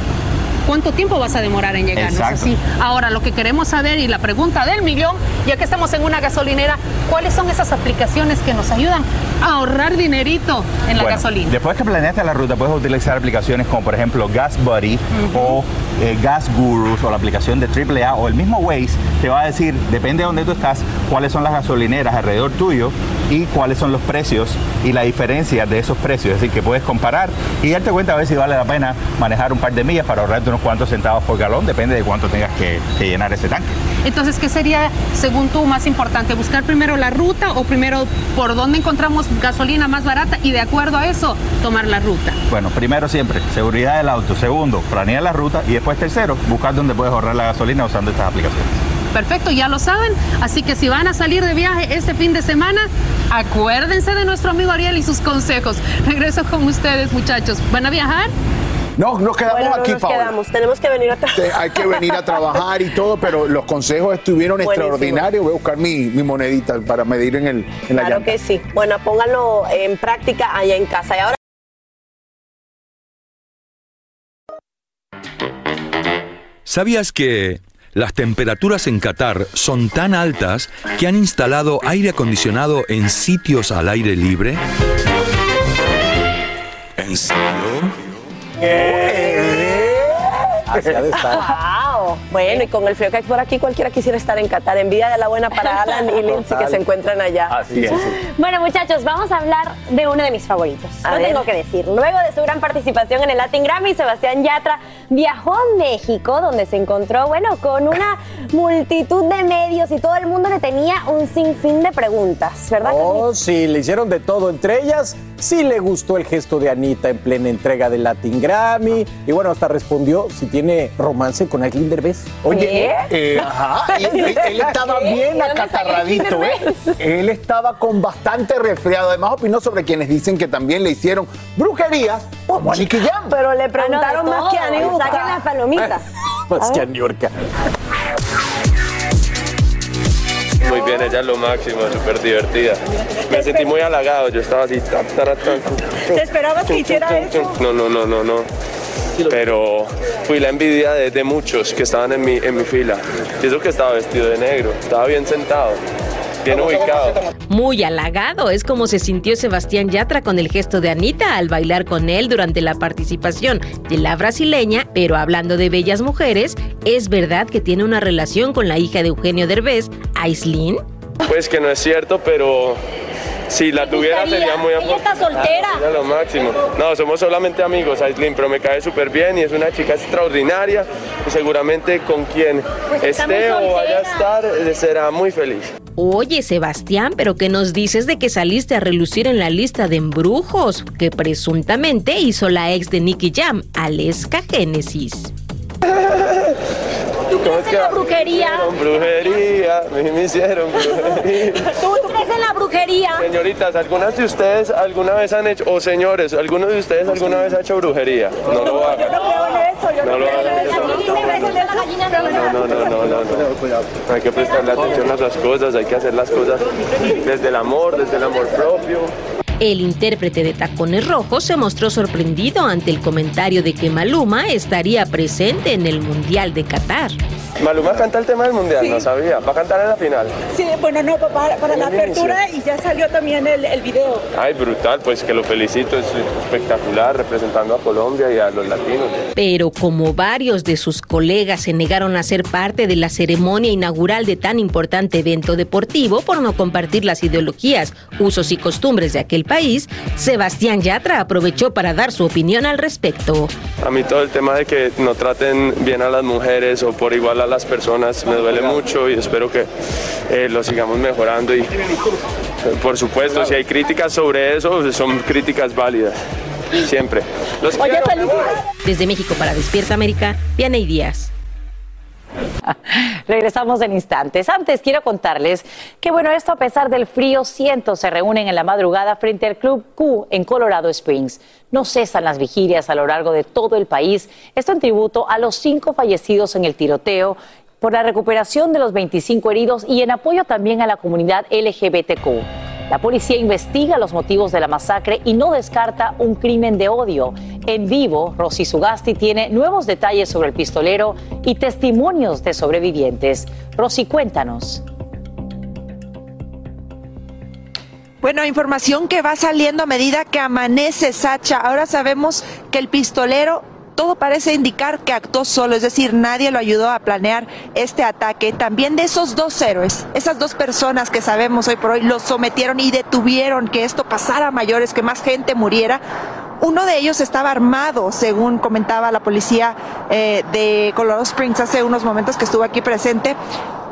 cuánto tiempo vas a demorar en llegar. ¿no Exacto. así? Ahora, lo que queremos saber y la pregunta del millón, ya que estamos en una gasolinera, ¿cuáles son esas aplicaciones que nos ayudan a ahorrar dinerito en la Bueno, gasolina? Después que planeaste la ruta, puedes utilizar aplicaciones como por ejemplo Gas Buddy o eh, Gas Gurus o la aplicación de AAA o el mismo Waze te va a decir, depende de dónde tú estás, cuáles son las gasolineras alrededor tuyo y cuáles son los precios y la diferencia de esos precios. Es decir, que puedes comparar y darte cuenta a ver si vale la pena manejar un par de millas para ahorrarte unos cuantos centavos por galón, depende de cuánto tengas que, que llenar ese tanque. Entonces, ¿qué sería, según tú, más importante? ¿Buscar primero la ruta o primero por dónde encontramos gasolina más barata y de acuerdo a eso tomar la ruta? Bueno, primero siempre, seguridad del auto. Segundo, planear la ruta. Y después tercero, buscar dónde puedes ahorrar la gasolina usando estas aplicaciones. Perfecto, ya lo saben. Así que si van a salir de viaje este fin de semana, acuérdense de nuestro amigo Ariel y sus consejos. Regreso con ustedes, muchachos. ¿Van a viajar? No, nos quedamos Bueno, no aquí, nos Paola. quedamos, tenemos que venir otra Te- Hay que venir a trabajar y todo, pero los consejos estuvieron Buenísimo. extraordinarios. Voy a buscar mi, mi monedita para medir en, el, en la Claro llanta. que sí. Bueno, pónganlo en práctica allá en casa. Y ahora ¿Sabías que las temperaturas en Qatar son tan altas que han instalado aire acondicionado en sitios al aire libre? ¿En serio? Así ha de estar. Bueno, y con el frío que hay por aquí, cualquiera quisiera estar en Qatar. Envidia de la buena para Alan y Lindsay que se encuentran allá. Así es. Bueno, muchachos, vamos a hablar de uno de mis favoritos. A Lo ver. tengo que decir. Luego de su gran participación en el Latin Grammy, Sebastián Yatra viajó a México, donde se encontró, bueno, con una multitud de medios y todo el mundo le tenía un sinfín de preguntas, ¿verdad? Oh, sí, le hicieron de todo. Entre ellas, sí le gustó el gesto de Anita en plena entrega del Latin Grammy. Y bueno, hasta respondió si tiene romance con Aislinn Derbez. Oye, eh, ajá, y- y- él, estaba ¿Qué? bien ¿De dónde acatarradito, ¿eh? Él estaba con bastante resfriado. Además, opinó sobre quienes dicen que también le hicieron brujerías como a Nicky Jam. Pero le Ah, preguntaron no, más que a. Niurka. Saquen las palomitas. Más que a Niurka. Muy bien, ella es lo máximo, súper divertida. Me sentí muy halagado, yo estaba así. ta, ta, ta, ta. ¿Te esperabas que hiciera eso? No, no, no, no, no. Pero fui la envidia de, de muchos que estaban en mi, en mi fila. Y eso que estaba vestido de negro, estaba bien sentado, bien ubicado. Muy halagado es como se sintió Sebastián Yatra con el gesto de Anita al bailar con él durante la participación de la brasileña, pero hablando de bellas mujeres, ¿es verdad que tiene una relación con la hija de Eugenio Derbez, Aislinn? Pues que no es cierto, pero si la tuviera sería muy Ella está soltera. Es lo máximo. No, somos solamente amigos, Aislinn, pero me cae súper bien y es una chica extraordinaria y seguramente con quien Pues esté o vaya a estar eh, será muy feliz. Oye, Sebastián, pero ¿qué nos dices de que saliste a relucir en la lista de embrujos que presuntamente hizo la ex de Nicky Jam, Aleska Génesis? ¿Cómo es que la brujería? Con brujería, a mí me hicieron brujería. ¿Tú crees en la brujería? Señoritas, ¿algunas de ustedes alguna vez han hecho, o señores, ¿alguno de ustedes alguna vez ha hecho brujería? No lo hagan. No lo hagan. No, no, no, no, no, no. Hay que prestarle atención a esas cosas, hay que hacer las cosas desde el amor, desde el amor propio. El intérprete de Tacones Rojos se mostró sorprendido ante el comentario de que Maluma estaría presente en el Mundial de Qatar. Maluma canta el tema del mundial, no sabía. ¿Va a cantar en la final? Sí, bueno, no, para, para la inicio. apertura y ya salió también el, el video. Ay, brutal, pues que lo felicito, es espectacular representando a Colombia y a los latinos. Pero como varios de sus colegas se negaron a ser parte de la ceremonia inaugural de tan importante evento deportivo por no compartir las ideologías, usos y costumbres de aquel país, Sebastián Yatra aprovechó para dar su opinión al respecto. A mí todo el tema de que no traten bien a las mujeres o por igual a las personas me duele mucho y espero que eh, lo sigamos mejorando y por supuesto si hay críticas sobre eso son críticas válidas, siempre. Los quiero, mi amor. Desde México para Despierta América, Vianey Díaz. Regresamos en instantes. Antes quiero contarles que, bueno, esto a pesar del frío, cientos se reúnen en la madrugada frente al Club Q en Colorado Springs. No cesan las vigilias a lo largo de todo el país. Esto en tributo a los cinco fallecidos en el tiroteo, por la recuperación de los 25 heridos y en apoyo también a la comunidad LGBTQ. La policía investiga los motivos de la masacre y no descarta un crimen de odio. En vivo, Rosy Sugasti tiene nuevos detalles sobre el pistolero y testimonios de sobrevivientes. Rosy, cuéntanos. Bueno, información que va saliendo a medida que amanece Sacha. Ahora sabemos que el pistolero todo parece indicar que actuó solo, es decir, nadie lo ayudó a planear este ataque. También de esos dos héroes, esas dos personas que sabemos hoy por hoy, los sometieron y detuvieron que esto pasara a mayores, que más gente muriera. Uno de ellos estaba armado, según comentaba la policía eh, de Colorado Springs hace unos momentos que estuvo aquí presente,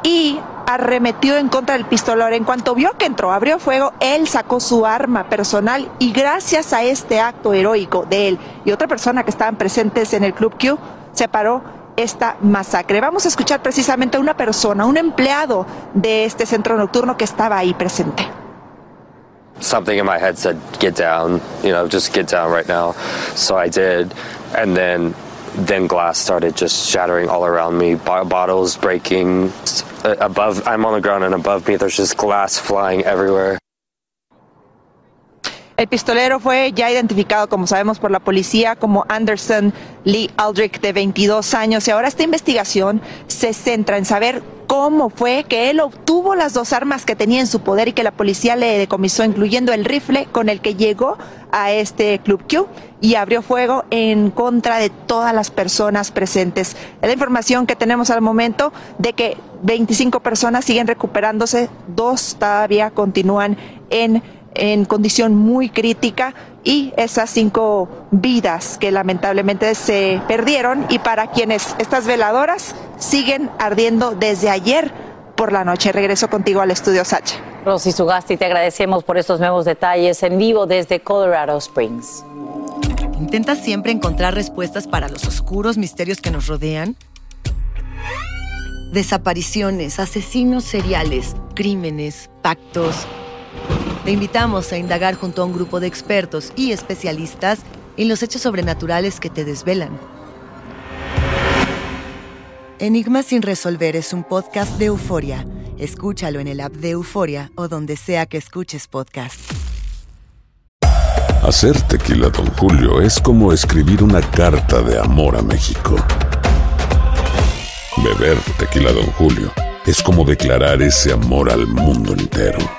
y arremetió en contra del pistolero. En cuanto vio que entró, abrió fuego, él sacó su arma personal y gracias a este acto heroico de él y otra persona que estaban presentes en el Club Q, se paró esta masacre. Vamos a escuchar precisamente a una persona, un empleado de este centro nocturno que estaba ahí presente. something in my head said, get down, you know, just get down right now. So I did. And then, then glass started just shattering all around me, Bo- bottles breaking. Above, I'm on the ground and above me, there's just glass flying everywhere. El pistolero fue ya identificado, como sabemos, por la policía como Anderson Lee Aldrich, de 22 años. Y ahora esta investigación se centra en saber cómo fue que él obtuvo las dos armas que tenía en su poder y que la policía le decomisó, incluyendo el rifle con el que llegó a este Club Q y abrió fuego en contra de todas las personas presentes. Es la información que tenemos al momento de que 25 personas siguen recuperándose, dos todavía continúan en en condición muy crítica y esas cinco vidas que lamentablemente se perdieron y para quienes estas veladoras siguen ardiendo desde ayer por la noche. Regreso contigo al estudio Sacha. Rosy Sugasti, te agradecemos por estos nuevos detalles en vivo desde Colorado Springs. ¿Intentas siempre encontrar respuestas para los oscuros misterios que nos rodean? Desapariciones, asesinos seriales, crímenes, pactos. Te invitamos a indagar junto a un grupo de expertos y especialistas en los hechos sobrenaturales que te desvelan. Enigma sin resolver es un podcast de euforia. Escúchalo en el app de Euforia o donde sea que escuches podcast. Hacer tequila, Don Julio, es como escribir una carta de amor a México. Beber tequila, Don Julio, es como declarar ese amor al mundo entero.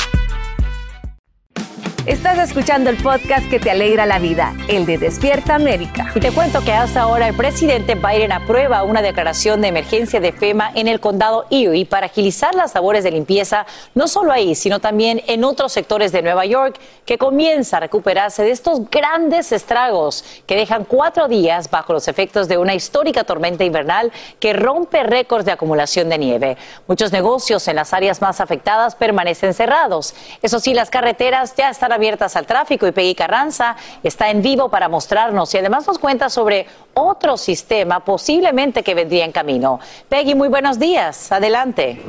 Estás escuchando el podcast que te alegra la vida, el de Despierta América. Y te cuento que hasta ahora el presidente Biden aprueba una declaración de emergencia de FEMA en el condado Erie para agilizar las labores de limpieza, no solo ahí, sino también en otros sectores de Nueva York, que comienza a recuperarse de estos grandes estragos que dejan cuatro días bajo los efectos de una histórica tormenta invernal que rompe récords de acumulación de nieve. Muchos negocios en las áreas más afectadas permanecen cerrados. Eso sí, las carreteras ya están abiertas al tráfico y Peggy Carranza está en vivo para mostrarnos y además nos cuenta sobre otro sistema posiblemente que vendría en camino. Peggy, muy buenos días. Adelante.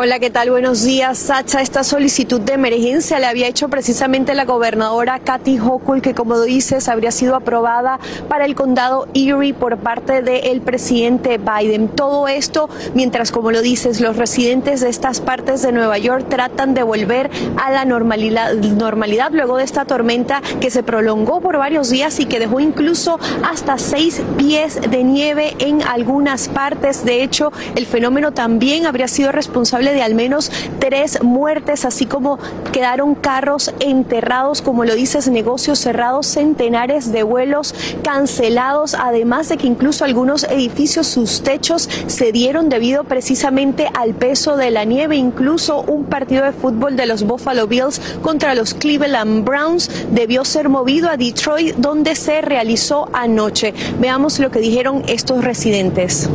Hola, ¿qué tal? Buenos días, Sacha. Esta solicitud de emergencia le había hecho precisamente la gobernadora Kathy Hochul, que como dices, habría sido aprobada para el condado Erie por parte del presidente Biden. Todo esto mientras, como lo dices, los residentes de estas partes de Nueva York tratan de volver a la normalidad, normalidad luego de esta tormenta que se prolongó por varios días y que dejó incluso hasta seis pies de nieve en algunas partes. De hecho, el fenómeno también habría sido responsable de al menos tres muertes, así como quedaron carros enterrados, como lo dices, negocios cerrados, centenares de vuelos cancelados, además de que incluso algunos edificios, sus techos se dieron debido precisamente al peso de la nieve, incluso un partido de fútbol de los Buffalo Bills contra los Cleveland Browns debió ser movido a Detroit, donde se realizó anoche. Veamos lo que dijeron estos residentes.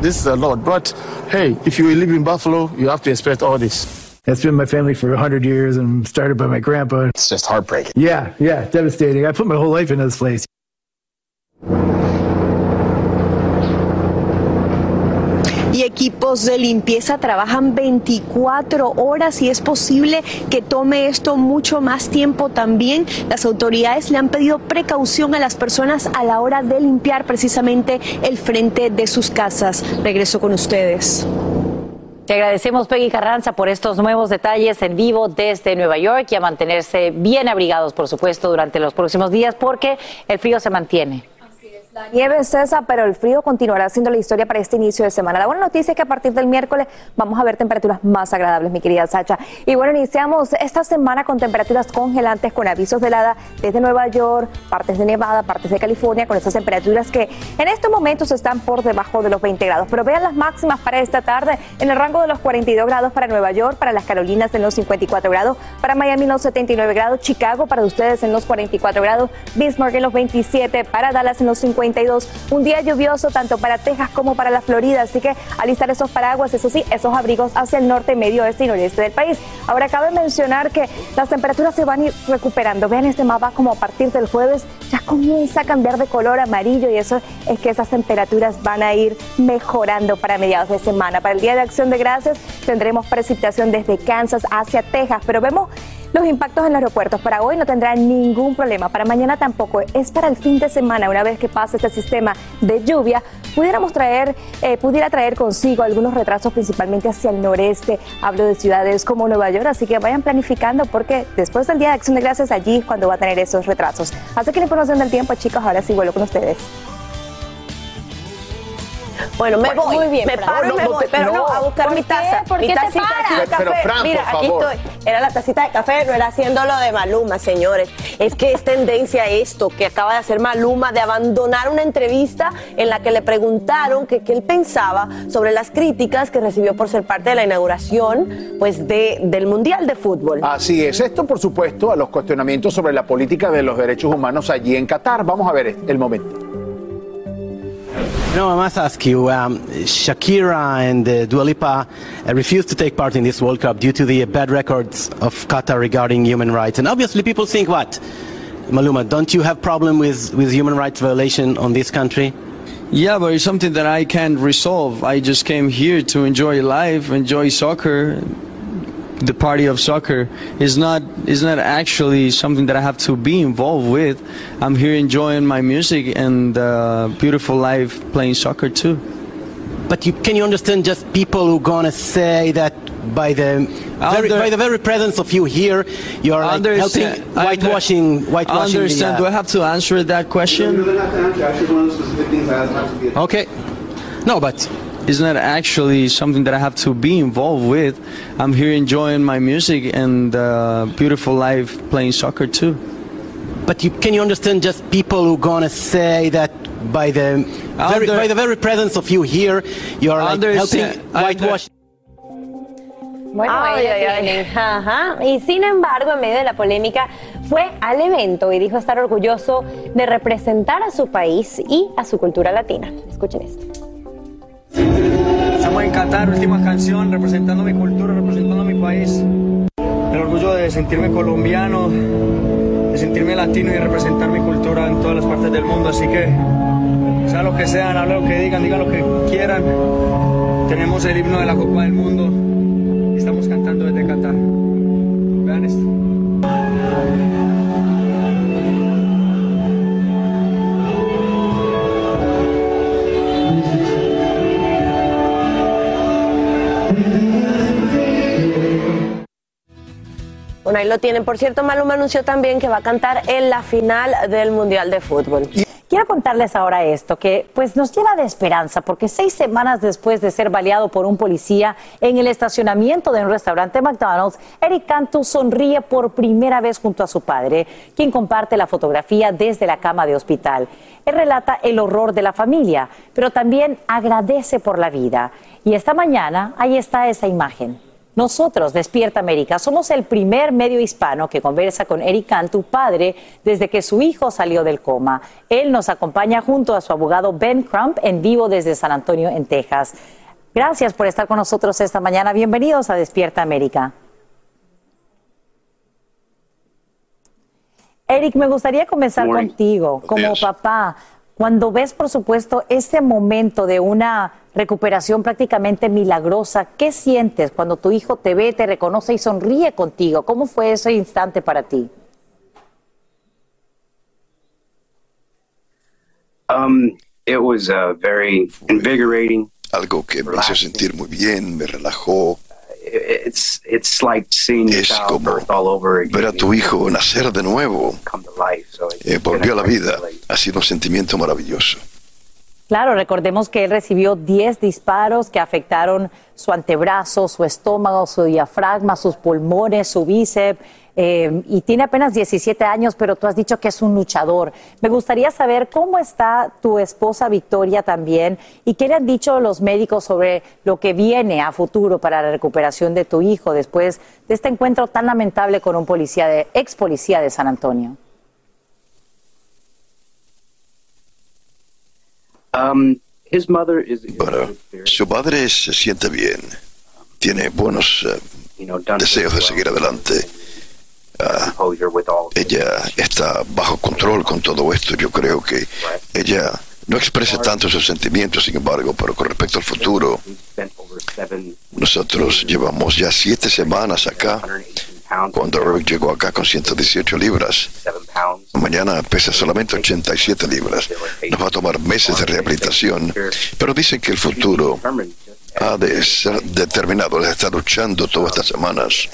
This is a lot, but hey, if you live in Buffalo, you have to expect all this. It's been my family for 100 years and started by my grandpa. It's just heartbreaking. Yeah, yeah, devastating. I put my whole life into this place. Equipos de limpieza trabajan 24 horas y es posible que tome esto mucho más tiempo también. Las autoridades le han pedido precaución a las personas a la hora de limpiar precisamente el frente de sus casas. Regreso con ustedes. Te agradecemos, Peggy Carranza, por estos nuevos detalles en vivo desde Nueva York y a mantenerse bien abrigados, por supuesto, durante los próximos días porque el frío se mantiene. La nieve cesa, pero el frío continuará siendo la historia para este inicio de semana. La buena noticia es que a partir del miércoles vamos a ver temperaturas más agradables, mi querida Sacha. Y bueno, iniciamos esta semana con temperaturas congelantes, con avisos de helada desde Nueva York, partes de Nevada, partes de California, con esas temperaturas que en estos momentos están por debajo de los 20 grados. Pero vean las máximas para esta tarde en el rango de los 42 grados para Nueva York, para las Carolinas en los 54 grados, para Miami en los 79 grados, Chicago para ustedes en los 44 grados, Bismarck en los 27, para Dallas en los 50 un día lluvioso tanto para Texas como para la Florida, así que alistar esos paraguas, eso sí, esos abrigos hacia el norte, medio oeste y noreste del país. Ahora cabe mencionar que las temperaturas se van a ir recuperando. Vean este mapa como a partir del jueves ya comienza a cambiar de color amarillo y eso es que esas temperaturas van a ir mejorando para mediados de semana. Para el Día de Acción de Gracias tendremos precipitación desde Kansas hacia Texas, pero vemos los impactos en los aeropuertos para hoy no tendrán ningún problema, para mañana tampoco. Es para el fin de semana, una vez que pase este sistema de lluvia, pudiéramos traer, eh, pudiera traer consigo algunos retrasos, principalmente hacia el noreste. Hablo de ciudades como Nueva York, así que vayan planificando porque después del Día de Acción de Gracias allí es cuando va a tener esos retrasos. Así que la información del tiempo, chicos, ahora sí vuelvo con ustedes. Bueno, me voy. Muy bien, me Fran. paro y me no voy, te- pero no, a buscar ¿Por mi taza. ¿Por mi qué tacita de Pero, café. Por Mira, aquí favor. estoy. Era la tacita de café, no era haciendo lo de Maluma, señores. Es que es tendencia esto que acaba de hacer Maluma de abandonar una entrevista en la que le preguntaron que qué él pensaba sobre las críticas que recibió por ser parte de la inauguración pues de, del Mundial de Fútbol. Así es, esto por supuesto a los cuestionamientos sobre la política de los derechos humanos allí en Qatar. Vamos a ver el momento. No, I must ask you, um, Shakira and uh, Dua Lipa uh, refused to take part in this World Cup due to the bad records of Qatar regarding human rights. And obviously people think what? Maluma, don't you have problem with, with human rights violation on this country? Yeah, but it's something that I can't resolve. I just came here to enjoy life, enjoy soccer. The party of soccer is not is not actually something that I have to be involved with. I'm here enjoying my music and uh, beautiful life playing soccer too. But you, can you understand just people who gonna say that by the very, Under- by the very presence of you here, you are like Understand- helping whitewashing whitewashing the, Understand? uh, Do I have to answer that question? Okay. No, but it's not actually something that I have to be involved with. I'm here enjoying my music and uh, beautiful life playing soccer too. But you, can you understand just people who gonna say that by the very, by the very presence of you here, you are like Understand- helping whitewashing? Bueno, Ay, ahí la ay, ay. Ajá. Y sin embargo, en medio de la polémica, fue al evento y dijo estar orgulloso de representar a su país y a su cultura latina. Escuchen esto. Estamos en Qatar, última canción, representando mi cultura, representando mi país. El orgullo de sentirme colombiano, de sentirme latino y representar mi cultura en todas las partes del mundo. Así que, sea lo que sean, hablen lo que digan, digan lo que quieran. Tenemos el himno de la Copa del Mundo y estamos cantando desde Qatar. Vean esto. Bueno, ahí lo tienen. Por cierto, Maluma anunció también que va a cantar en la final del Mundial de Fútbol. Quiero contarles ahora esto, que pues nos llena de esperanza, porque seis semanas después de ser baleado por un policía en el estacionamiento de un restaurante McDonald's, Eric Cantu sonríe por primera vez junto a su padre, quien comparte la fotografía desde la cama de hospital. Él relata el horror de la familia, pero también agradece por la vida. Y esta mañana, ahí está esa imagen. Nosotros, Despierta América, somos el primer medio hispano que conversa con Eric Cantu, padre, desde que su hijo salió del coma. Él nos acompaña junto a su abogado Ben Crump en vivo desde San Antonio, en Texas. Gracias por estar con nosotros esta mañana. Bienvenidos a Despierta América. Eric, me gustaría comenzar contigo como papá. Cuando ves, por supuesto, este momento de una recuperación prácticamente milagrosa, ¿qué sientes cuando tu hijo te ve, te reconoce y sonríe contigo? ¿Cómo fue ese instante para ti? Um, it was uh, very invigorating. Algo que me hizo sentir muy bien, me relajó. It's it's like seeing your Es como birth all over again. ver a tu hijo nacer de nuevo. Eh, volvió a la vida. Ha sido un sentimiento maravilloso. Claro, recordemos que él recibió 10 disparos que afectaron su antebrazo, su estómago, su diafragma, sus pulmones, su bíceps. eh, y tiene apenas 17 años, pero tú has dicho que es un luchador. Me gustaría saber cómo está tu esposa Victoria también y qué le han dicho los médicos sobre lo que viene a futuro para la recuperación de tu hijo después de este encuentro tan lamentable con un policía de, ex policía de San Antonio. Um, his mother is, is Bueno, su madre se siente bien. Tiene buenos eh, deseos de seguir adelante. Ah, ella está bajo control con todo esto. Yo creo que ella no expresa tanto sus sentimientos, sin embargo, pero con respecto al futuro, nosotros llevamos ya siete semanas acá. Cuando Eric llegó acá con 118 libras, mañana pesa solamente 87 libras. Nos va a tomar meses de rehabilitación, pero dicen que el futuro ha de ser determinado. Les está luchando todas estas semanas.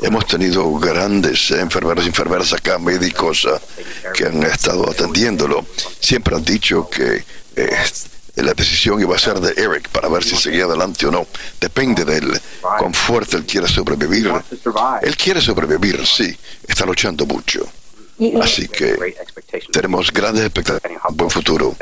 Hemos tenido grandes enfermeros y enfermeras acá, médicos ah, que han estado atendiéndolo. Siempre han dicho que eh, la decisión iba a ser de Eric para ver si seguía adelante o no. Depende de él, cuán fuerte él quiere sobrevivir. Él quiere sobrevivir, sí, está luchando mucho. Así que tenemos grandes expectativas, un buen futuro.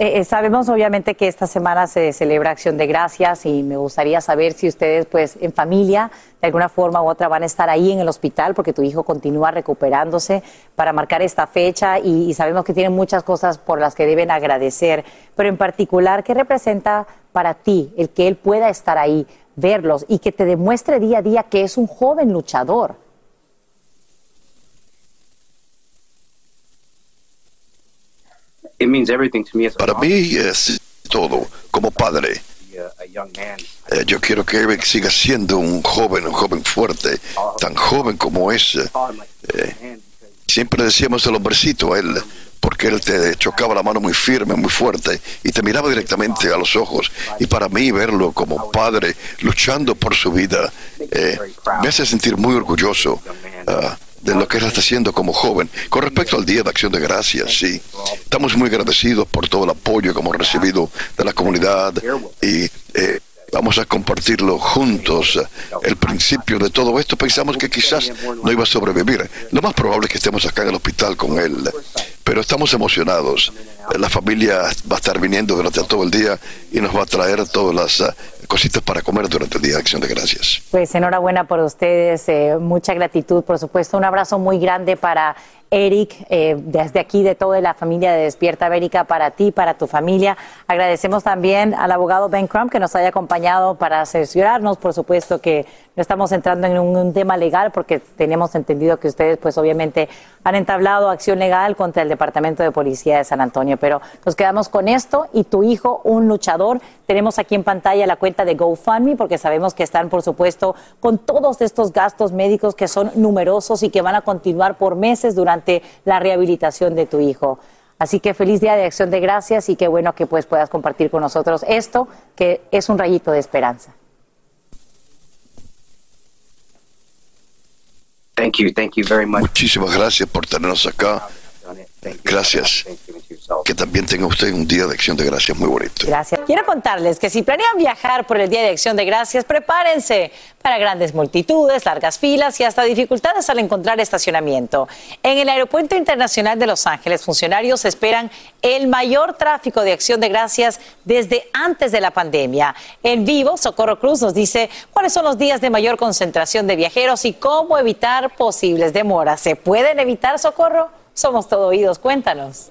Eh, eh, sabemos obviamente que esta semana se celebra Acción de Gracias y me gustaría saber si ustedes pues en familia de alguna forma u otra van a estar ahí en el hospital porque tu hijo continúa recuperándose para marcar esta fecha y, y sabemos que tienen muchas cosas por las que deben agradecer, pero en particular, ¿qué representa para ti el que él pueda estar ahí, verlos y que te demuestre día a día que es un joven luchador? It means everything to me as a Para mí es todo. Como padre, a young man. eh, yo quiero que Eric siga siendo un joven, un joven fuerte, tan joven como es. eh, siempre decíamos el hombrecito a él, porque él te chocaba la mano muy firme, muy fuerte, y te miraba directamente a los ojos. Y para mí verlo como padre, luchando por su vida, eh, me hace sentir muy orgulloso. De lo que él está haciendo como joven. Con respecto al Día de Acción de Gracias, sí, estamos muy agradecidos por todo el apoyo que hemos recibido de la comunidad y eh, vamos a compartirlo juntos. El principio de todo esto pensamos que quizás no iba a sobrevivir. Lo más probable es que estemos acá en el hospital con él, pero estamos emocionados. La familia va a estar viniendo durante todo el día y nos va a traer todas las cositas para comer durante el Día de Acción de Gracias. Pues enhorabuena por ustedes, eh, mucha gratitud, por supuesto. Un abrazo muy grande para Eric, eh, desde aquí de toda la familia de Despierta América, para ti, para tu familia. Agradecemos también al abogado Ben Crump que nos haya acompañado para asesorarnos. Por supuesto que no estamos entrando en un, un tema legal porque tenemos entendido que ustedes, pues obviamente, han entablado acción legal contra el Departamento de Policía de San Antonio. Pero nos quedamos con esto y tu hijo, un luchador. Tenemos aquí en pantalla la cuenta de GoFundMe porque sabemos que están, por supuesto, con todos estos gastos médicos que son numerosos y que van a continuar por meses durante la rehabilitación de tu hijo. Así que feliz día de acción de gracias y qué bueno que pues puedas compartir con nosotros esto, que es un rayito de esperanza. Thank you, thank you very much. Muchísimas gracias por tenernos acá. Gracias. Que también tenga usted un día de acción de gracias muy bonito. Gracias. Quiero contarles que si planean viajar por el Día de Acción de Gracias, prepárense para grandes multitudes, largas filas y hasta dificultades al encontrar estacionamiento. En el Aeropuerto Internacional de Los Ángeles, funcionarios esperan el mayor tráfico de Acción de Gracias desde antes de la pandemia. En vivo, Socorro Cruz nos dice cuáles son los días de mayor concentración de viajeros y cómo evitar posibles demoras. ¿Se pueden evitar, Socorro? Somos todo oídos, cuéntanos.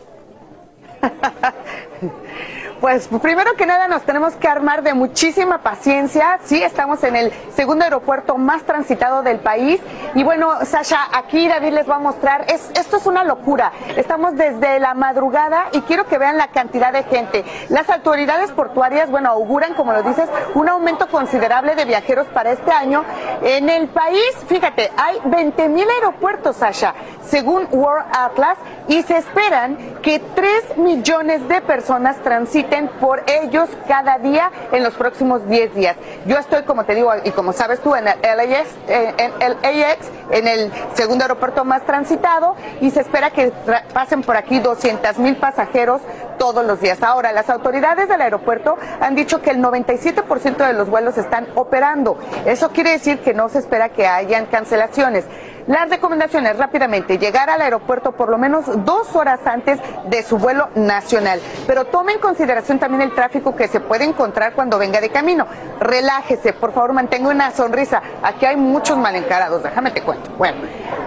Pues primero que nada nos tenemos que armar de muchísima paciencia. Sí, estamos en el segundo aeropuerto más transitado del país. Y bueno, Sasha, aquí David les va a mostrar, es, esto es una locura. Estamos desde la madrugada y quiero que vean la cantidad de gente. Las autoridades portuarias, bueno, auguran, como lo dices, un aumento considerable de viajeros para este año. En el país, fíjate, hay 20 mil aeropuertos, Sasha, según World Atlas, y se esperan que 3 millones de personas transiten por ellos cada día en los próximos 10 días. Yo estoy, como te digo, y como sabes tú, en el LAX, en el AX, en el segundo aeropuerto más transitado, y se espera que pasen por aquí 200 mil pasajeros todos los días. Ahora, las autoridades del aeropuerto han dicho que el 97% de los vuelos están operando. Eso quiere decir que no se espera que hayan cancelaciones. Las recomendaciones rápidamente, llegar al aeropuerto por lo menos dos horas antes de su vuelo nacional. Pero tome en consideración también el tráfico que se puede encontrar cuando venga de camino. Relájese, por favor, mantenga una sonrisa. Aquí hay muchos mal encarados, déjame te cuento. Bueno,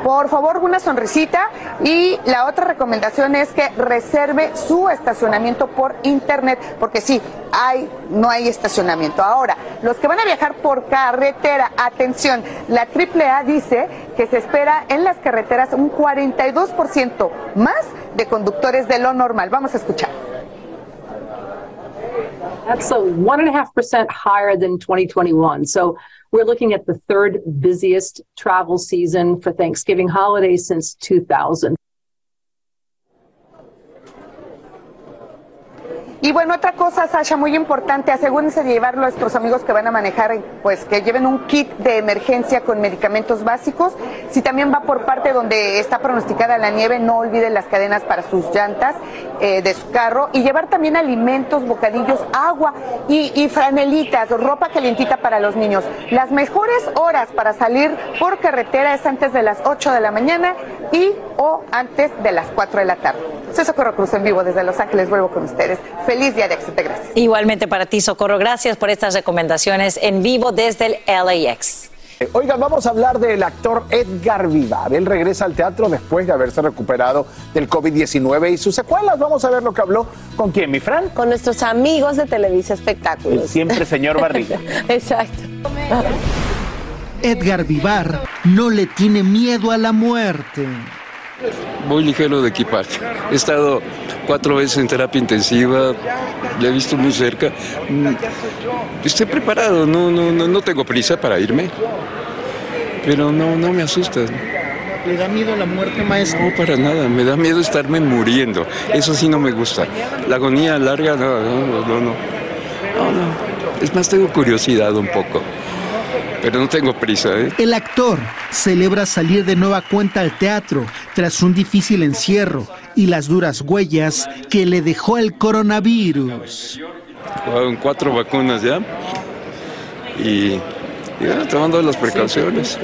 por favor, una sonrisita. Y la otra recomendación es que reserve su estacionamiento por internet, porque sí, hay, no hay estacionamiento. Ahora, los que van a viajar por carretera, atención, la AAA dice que se espera en las carreteras un 42% más de conductores de lo normal. Vamos a escuchar. That's a one and a half percent higher than 2021. So we're looking at the third busiest travel season for Thanksgiving holiday since 2000. Y bueno, otra cosa, Sasha, muy importante, asegúrense de llevar nuestros amigos que van a manejar, pues que lleven un kit de emergencia con medicamentos básicos. Si también va por parte donde está pronosticada la nieve, no olviden las cadenas para sus llantas eh, de su carro y llevar también alimentos, bocadillos, agua y, y franelitas, ropa calientita para los niños. Las mejores horas para salir por carretera es antes de las 8 de la mañana y o antes de las 4 de la tarde. Soy Socorro Cruz en vivo desde Los Ángeles, vuelvo con ustedes. Feliz día de Acción de Gracias. Igualmente para ti, Socorro, gracias por estas recomendaciones en vivo desde el LAX. Oigan, vamos a hablar del actor Edgar Vivar. Él regresa al teatro después de haberse recuperado del COVID-19 y sus secuelas. Vamos a ver lo que habló con quién, mi Fran. Con nuestros amigos de Televisa El Espectáculos. siempre señor Barriga. Exacto. Edgar Vivar no le tiene miedo a la muerte. Muy ligero de equipaje. He estado cuatro veces en terapia intensiva, la he visto muy cerca. Mm, Estoy preparado, no, no, no, no tengo prisa para irme, pero no, no me asusta. ¿Le da miedo la muerte, maestro? No, para nada, me da miedo estarme muriendo. Eso sí no me gusta. La agonía larga, no, no, no, no. No, no. Es más, tengo curiosidad un poco, pero no tengo prisa, ¿eh? El actor celebra salir de nueva cuenta al teatro tras un difícil encierro y las duras huellas que le dejó el coronavirus. Con cuatro vacunas ya. Y, y bueno, tomando las precauciones.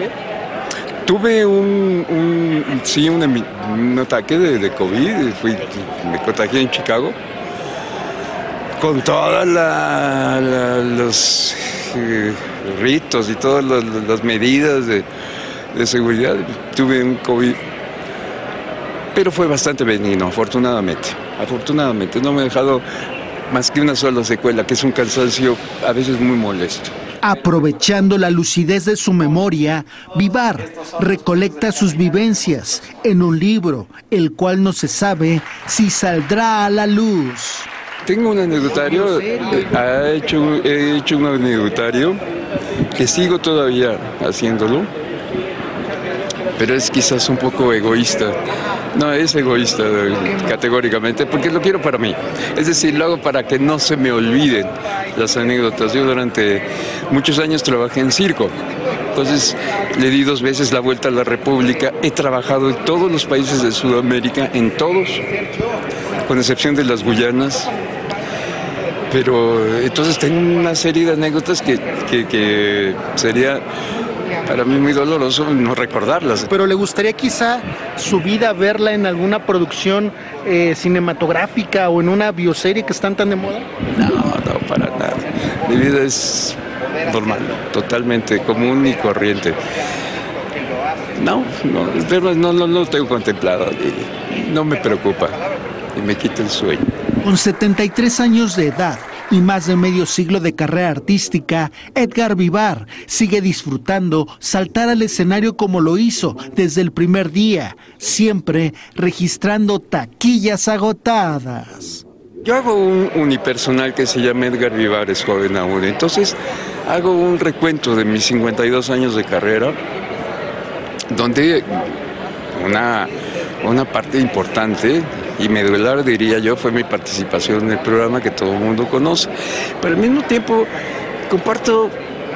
Tuve un, un- sí, un, ataque de, de COVID, fui, me contagié en Chicago, con todos los eh, ritos y todas las, medidas de, de seguridad. Tuve un COVID pero fue bastante benigno, afortunadamente. Afortunadamente, no me ha dejado más que una sola secuela, que es un cansancio a veces muy molesto. Aprovechando la lucidez de su memoria, Vivar recolecta sus vivencias en un libro, el cual no se sabe si saldrá a la luz. Tengo un anecdotario, eh, ha hecho, he hecho un anecdotario que sigo todavía haciéndolo, pero es quizás un poco egoísta. No, es egoísta eh, categóricamente, porque lo quiero para mí. Es decir, lo hago para que no se me olviden las anécdotas. Yo durante muchos años trabajé en circo. Entonces le di dos veces la vuelta a la República. He trabajado en todos los países de Sudamérica, en todos, con excepción de las Guyanas. Pero entonces tengo una serie de anécdotas que, que, que sería para mí muy doloroso no recordarlas. Pero le gustaría quizá su vida verla en alguna producción eh, cinematográfica o en una bioserie que están tan de moda. No, no, para nada. Mi vida es normal, totalmente común y corriente. No, no, no, no, lo tengo contemplado no me preocupa y me quita el sueño. Con 73 años de edad y más de medio siglo de carrera artística, Edgar Vivar sigue disfrutando saltar al escenario como lo hizo desde el primer día, siempre registrando taquillas agotadas. Yo hago un unipersonal que se llama Edgar Vivar, es joven aún. Entonces hago un recuento de mis 52 años de carrera, donde una, una parte importante y medular, diría yo, fue mi participación en el programa que todo el mundo conoce. Pero al mismo tiempo comparto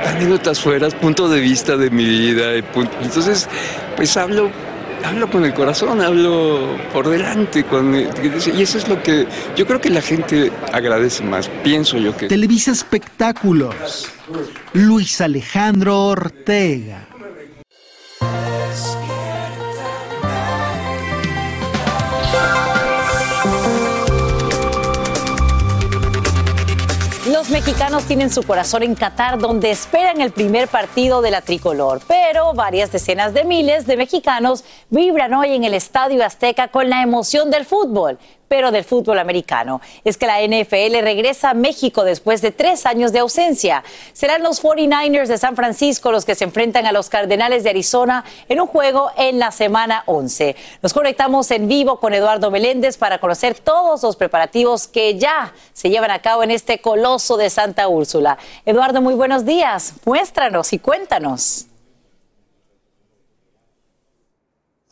anécdotas fuera, punto de vista de mi vida. Entonces, pues hablo hablo con el corazón, hablo por delante. Y eso es lo que yo creo que la gente agradece más, pienso yo que... Televisa Espectáculos, Luis Alejandro Ortega. Mexicanos tienen su corazón en Qatar, donde esperan el primer partido de la tricolor. Pero varias decenas de miles de mexicanos vibran hoy en el Estadio Azteca con la emoción del fútbol pero del fútbol americano. Es que la NFL regresa a México después de tres años de ausencia. Serán los 49ers de San Francisco los que se enfrentan a los Cardenales de Arizona en un juego en la semana 11. Nos conectamos en vivo con Eduardo Meléndez para conocer todos los preparativos que ya se llevan a cabo en este coloso de Santa Úrsula. Eduardo, muy buenos días. Muéstranos y cuéntanos.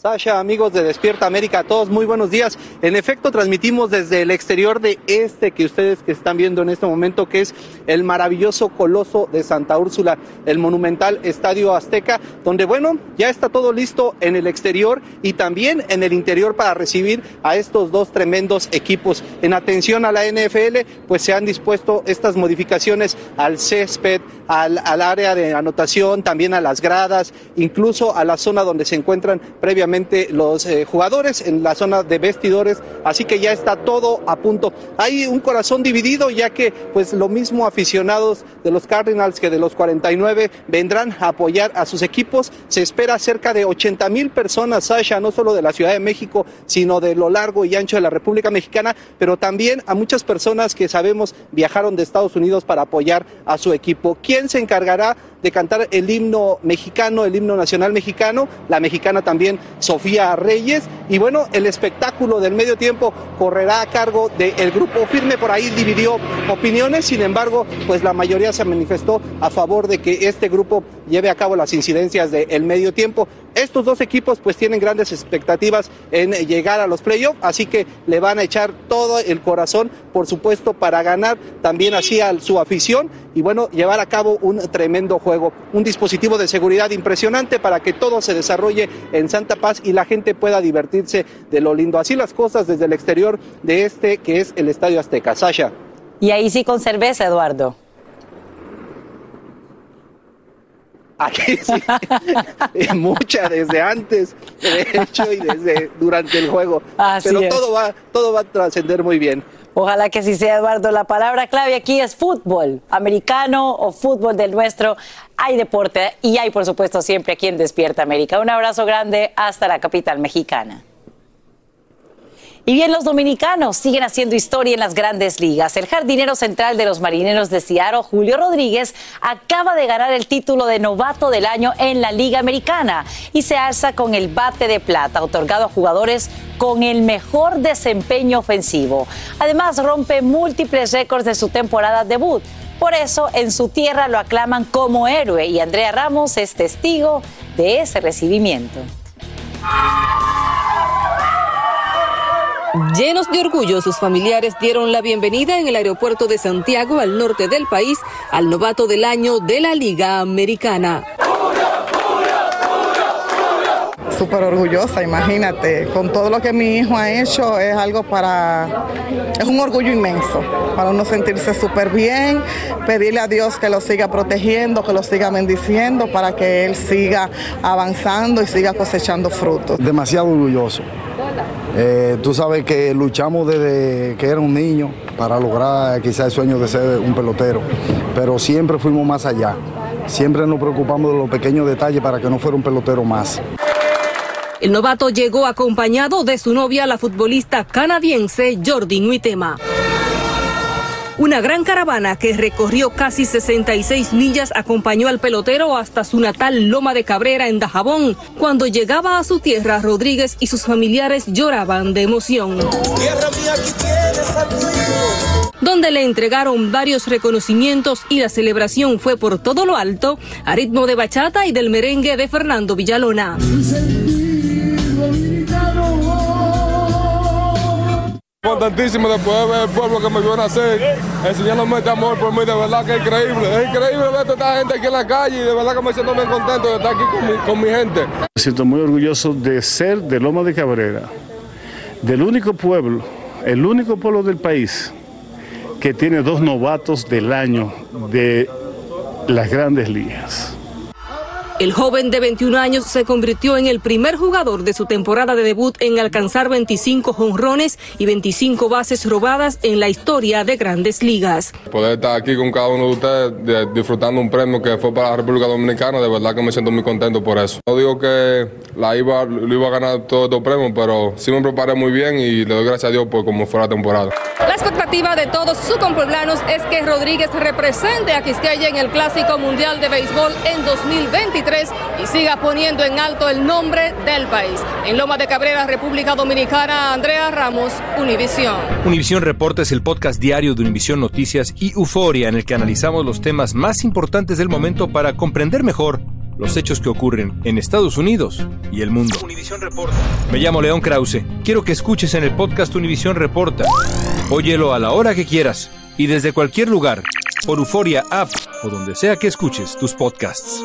Sasha, amigos de Despierta América, a todos muy buenos días. En efecto, transmitimos desde el exterior de este que ustedes que están viendo en este momento, que es el maravilloso coloso de Santa Úrsula, el monumental Estadio Azteca, donde bueno, ya está todo listo en el exterior y también en el interior para recibir a estos dos tremendos equipos. En atención a la NFL, pues se han dispuesto estas modificaciones al césped, al, al área de anotación, también a las gradas, incluso a la zona donde se encuentran previamente los eh, jugadores en la zona de vestidores, así que ya está todo a punto. Hay un corazón dividido ya que pues lo mismo aficionados de los Cardinals que de los 49 vendrán a apoyar a sus equipos. Se espera cerca de 80 mil personas, Sasha, no solo de la Ciudad de México, sino de lo largo y ancho de la República Mexicana, pero también a muchas personas que sabemos viajaron de Estados Unidos para apoyar a su equipo. ¿Quién se encargará de cantar el himno mexicano, el himno nacional mexicano, la mexicana también Sofía Reyes. Y bueno, el espectáculo del medio tiempo correrá a cargo del grupo firme, por ahí dividió opiniones, sin embargo, pues la mayoría se manifestó a favor de que este grupo lleve a cabo las incidencias del medio tiempo. Estos dos equipos pues tienen grandes expectativas en llegar a los playoffs, así que le van a echar todo el corazón, por supuesto, para ganar también así a su afición y bueno, llevar a cabo un tremendo juego, un dispositivo de seguridad impresionante para que todo se desarrolle en Santa Paz y la gente pueda divertirse de lo lindo. Así las cosas desde el exterior de este que es el Estadio Azteca. Sasha. Y ahí sí con cerveza, Eduardo. Aquí sí, mucha desde antes, de hecho, y desde durante el juego. Así Pero es. todo va, todo va a trascender muy bien. Ojalá que así sea, Eduardo. La palabra clave aquí es fútbol, americano o fútbol del nuestro. Hay deporte y hay, por supuesto, siempre aquí en Despierta América. Un abrazo grande hasta la capital mexicana. Y bien, los dominicanos siguen haciendo historia en las grandes ligas. El jardinero central de los marineros de Seattle, Julio Rodríguez, acaba de ganar el título de novato del año en la Liga Americana y se alza con el bate de plata, otorgado a jugadores con el mejor desempeño ofensivo. Además, rompe múltiples récords de su temporada debut. Por eso, en su tierra lo aclaman como héroe y Andrea Ramos es testigo de ese recibimiento. Llenos de orgullo, sus familiares dieron la bienvenida en el aeropuerto de Santiago, al norte del país, al novato del año de la Liga Americana. Súper orgullosa, imagínate, con todo lo que mi hijo ha hecho es algo para, es un orgullo inmenso, para uno sentirse súper bien, pedirle a Dios que lo siga protegiendo, que lo siga bendiciendo para que él siga avanzando y siga cosechando frutos. Demasiado orgulloso. Eh, tú sabes que luchamos desde que era un niño para lograr quizás el sueño de ser un pelotero, pero siempre fuimos más allá. Siempre nos preocupamos de los pequeños detalles para que no fuera un pelotero más. El novato llegó acompañado de su novia, la futbolista canadiense Jordi Nuitema. Una gran caravana que recorrió casi 66 millas acompañó al pelotero hasta su natal Loma de Cabrera en Dajabón. Cuando llegaba a su tierra, Rodríguez y sus familiares lloraban de emoción. Donde le entregaron varios reconocimientos y la celebración fue por todo lo alto, a ritmo de bachata y del merengue de Fernando Villalona. De ver el pueblo que me vio nacer, enseñándome este amor por mí, de verdad que es increíble. Es increíble ver a esta gente aquí en la calle y de verdad que me siento muy contento de estar aquí con mi, con mi gente. Me siento muy orgulloso de ser de Loma de Cabrera, del único pueblo, el único pueblo del país que tiene dos novatos del año de las grandes ligas. El joven de 21 años se convirtió en el primer jugador de su temporada de debut en alcanzar 25 jonrones y 25 bases robadas en la historia de grandes ligas. Poder estar aquí con cada uno de ustedes de- disfrutando un premio que fue para la República Dominicana, de verdad que me siento muy contento por eso. No digo que la iba, lo iba a ganar todos estos premios, pero sí me preparé muy bien y le doy gracias a Dios por cómo fue la temporada. La expectativa de todos sus compueblanos es que Rodríguez represente a Quisqueya en el Clásico Mundial de Béisbol en 2023 y siga poniendo en alto el nombre del país. En Loma de Cabrera, República Dominicana, Andrea Ramos, Univisión. Univisión Reporta es el podcast diario de Univisión Noticias y Euforia en el que analizamos los temas más importantes del momento para comprender mejor los hechos que ocurren en Estados Unidos y el mundo. Me llamo León Krause. Quiero que escuches en el podcast Univisión Reporta. Óyelo a la hora que quieras y desde cualquier lugar por Euforia App o donde sea que escuches tus podcasts.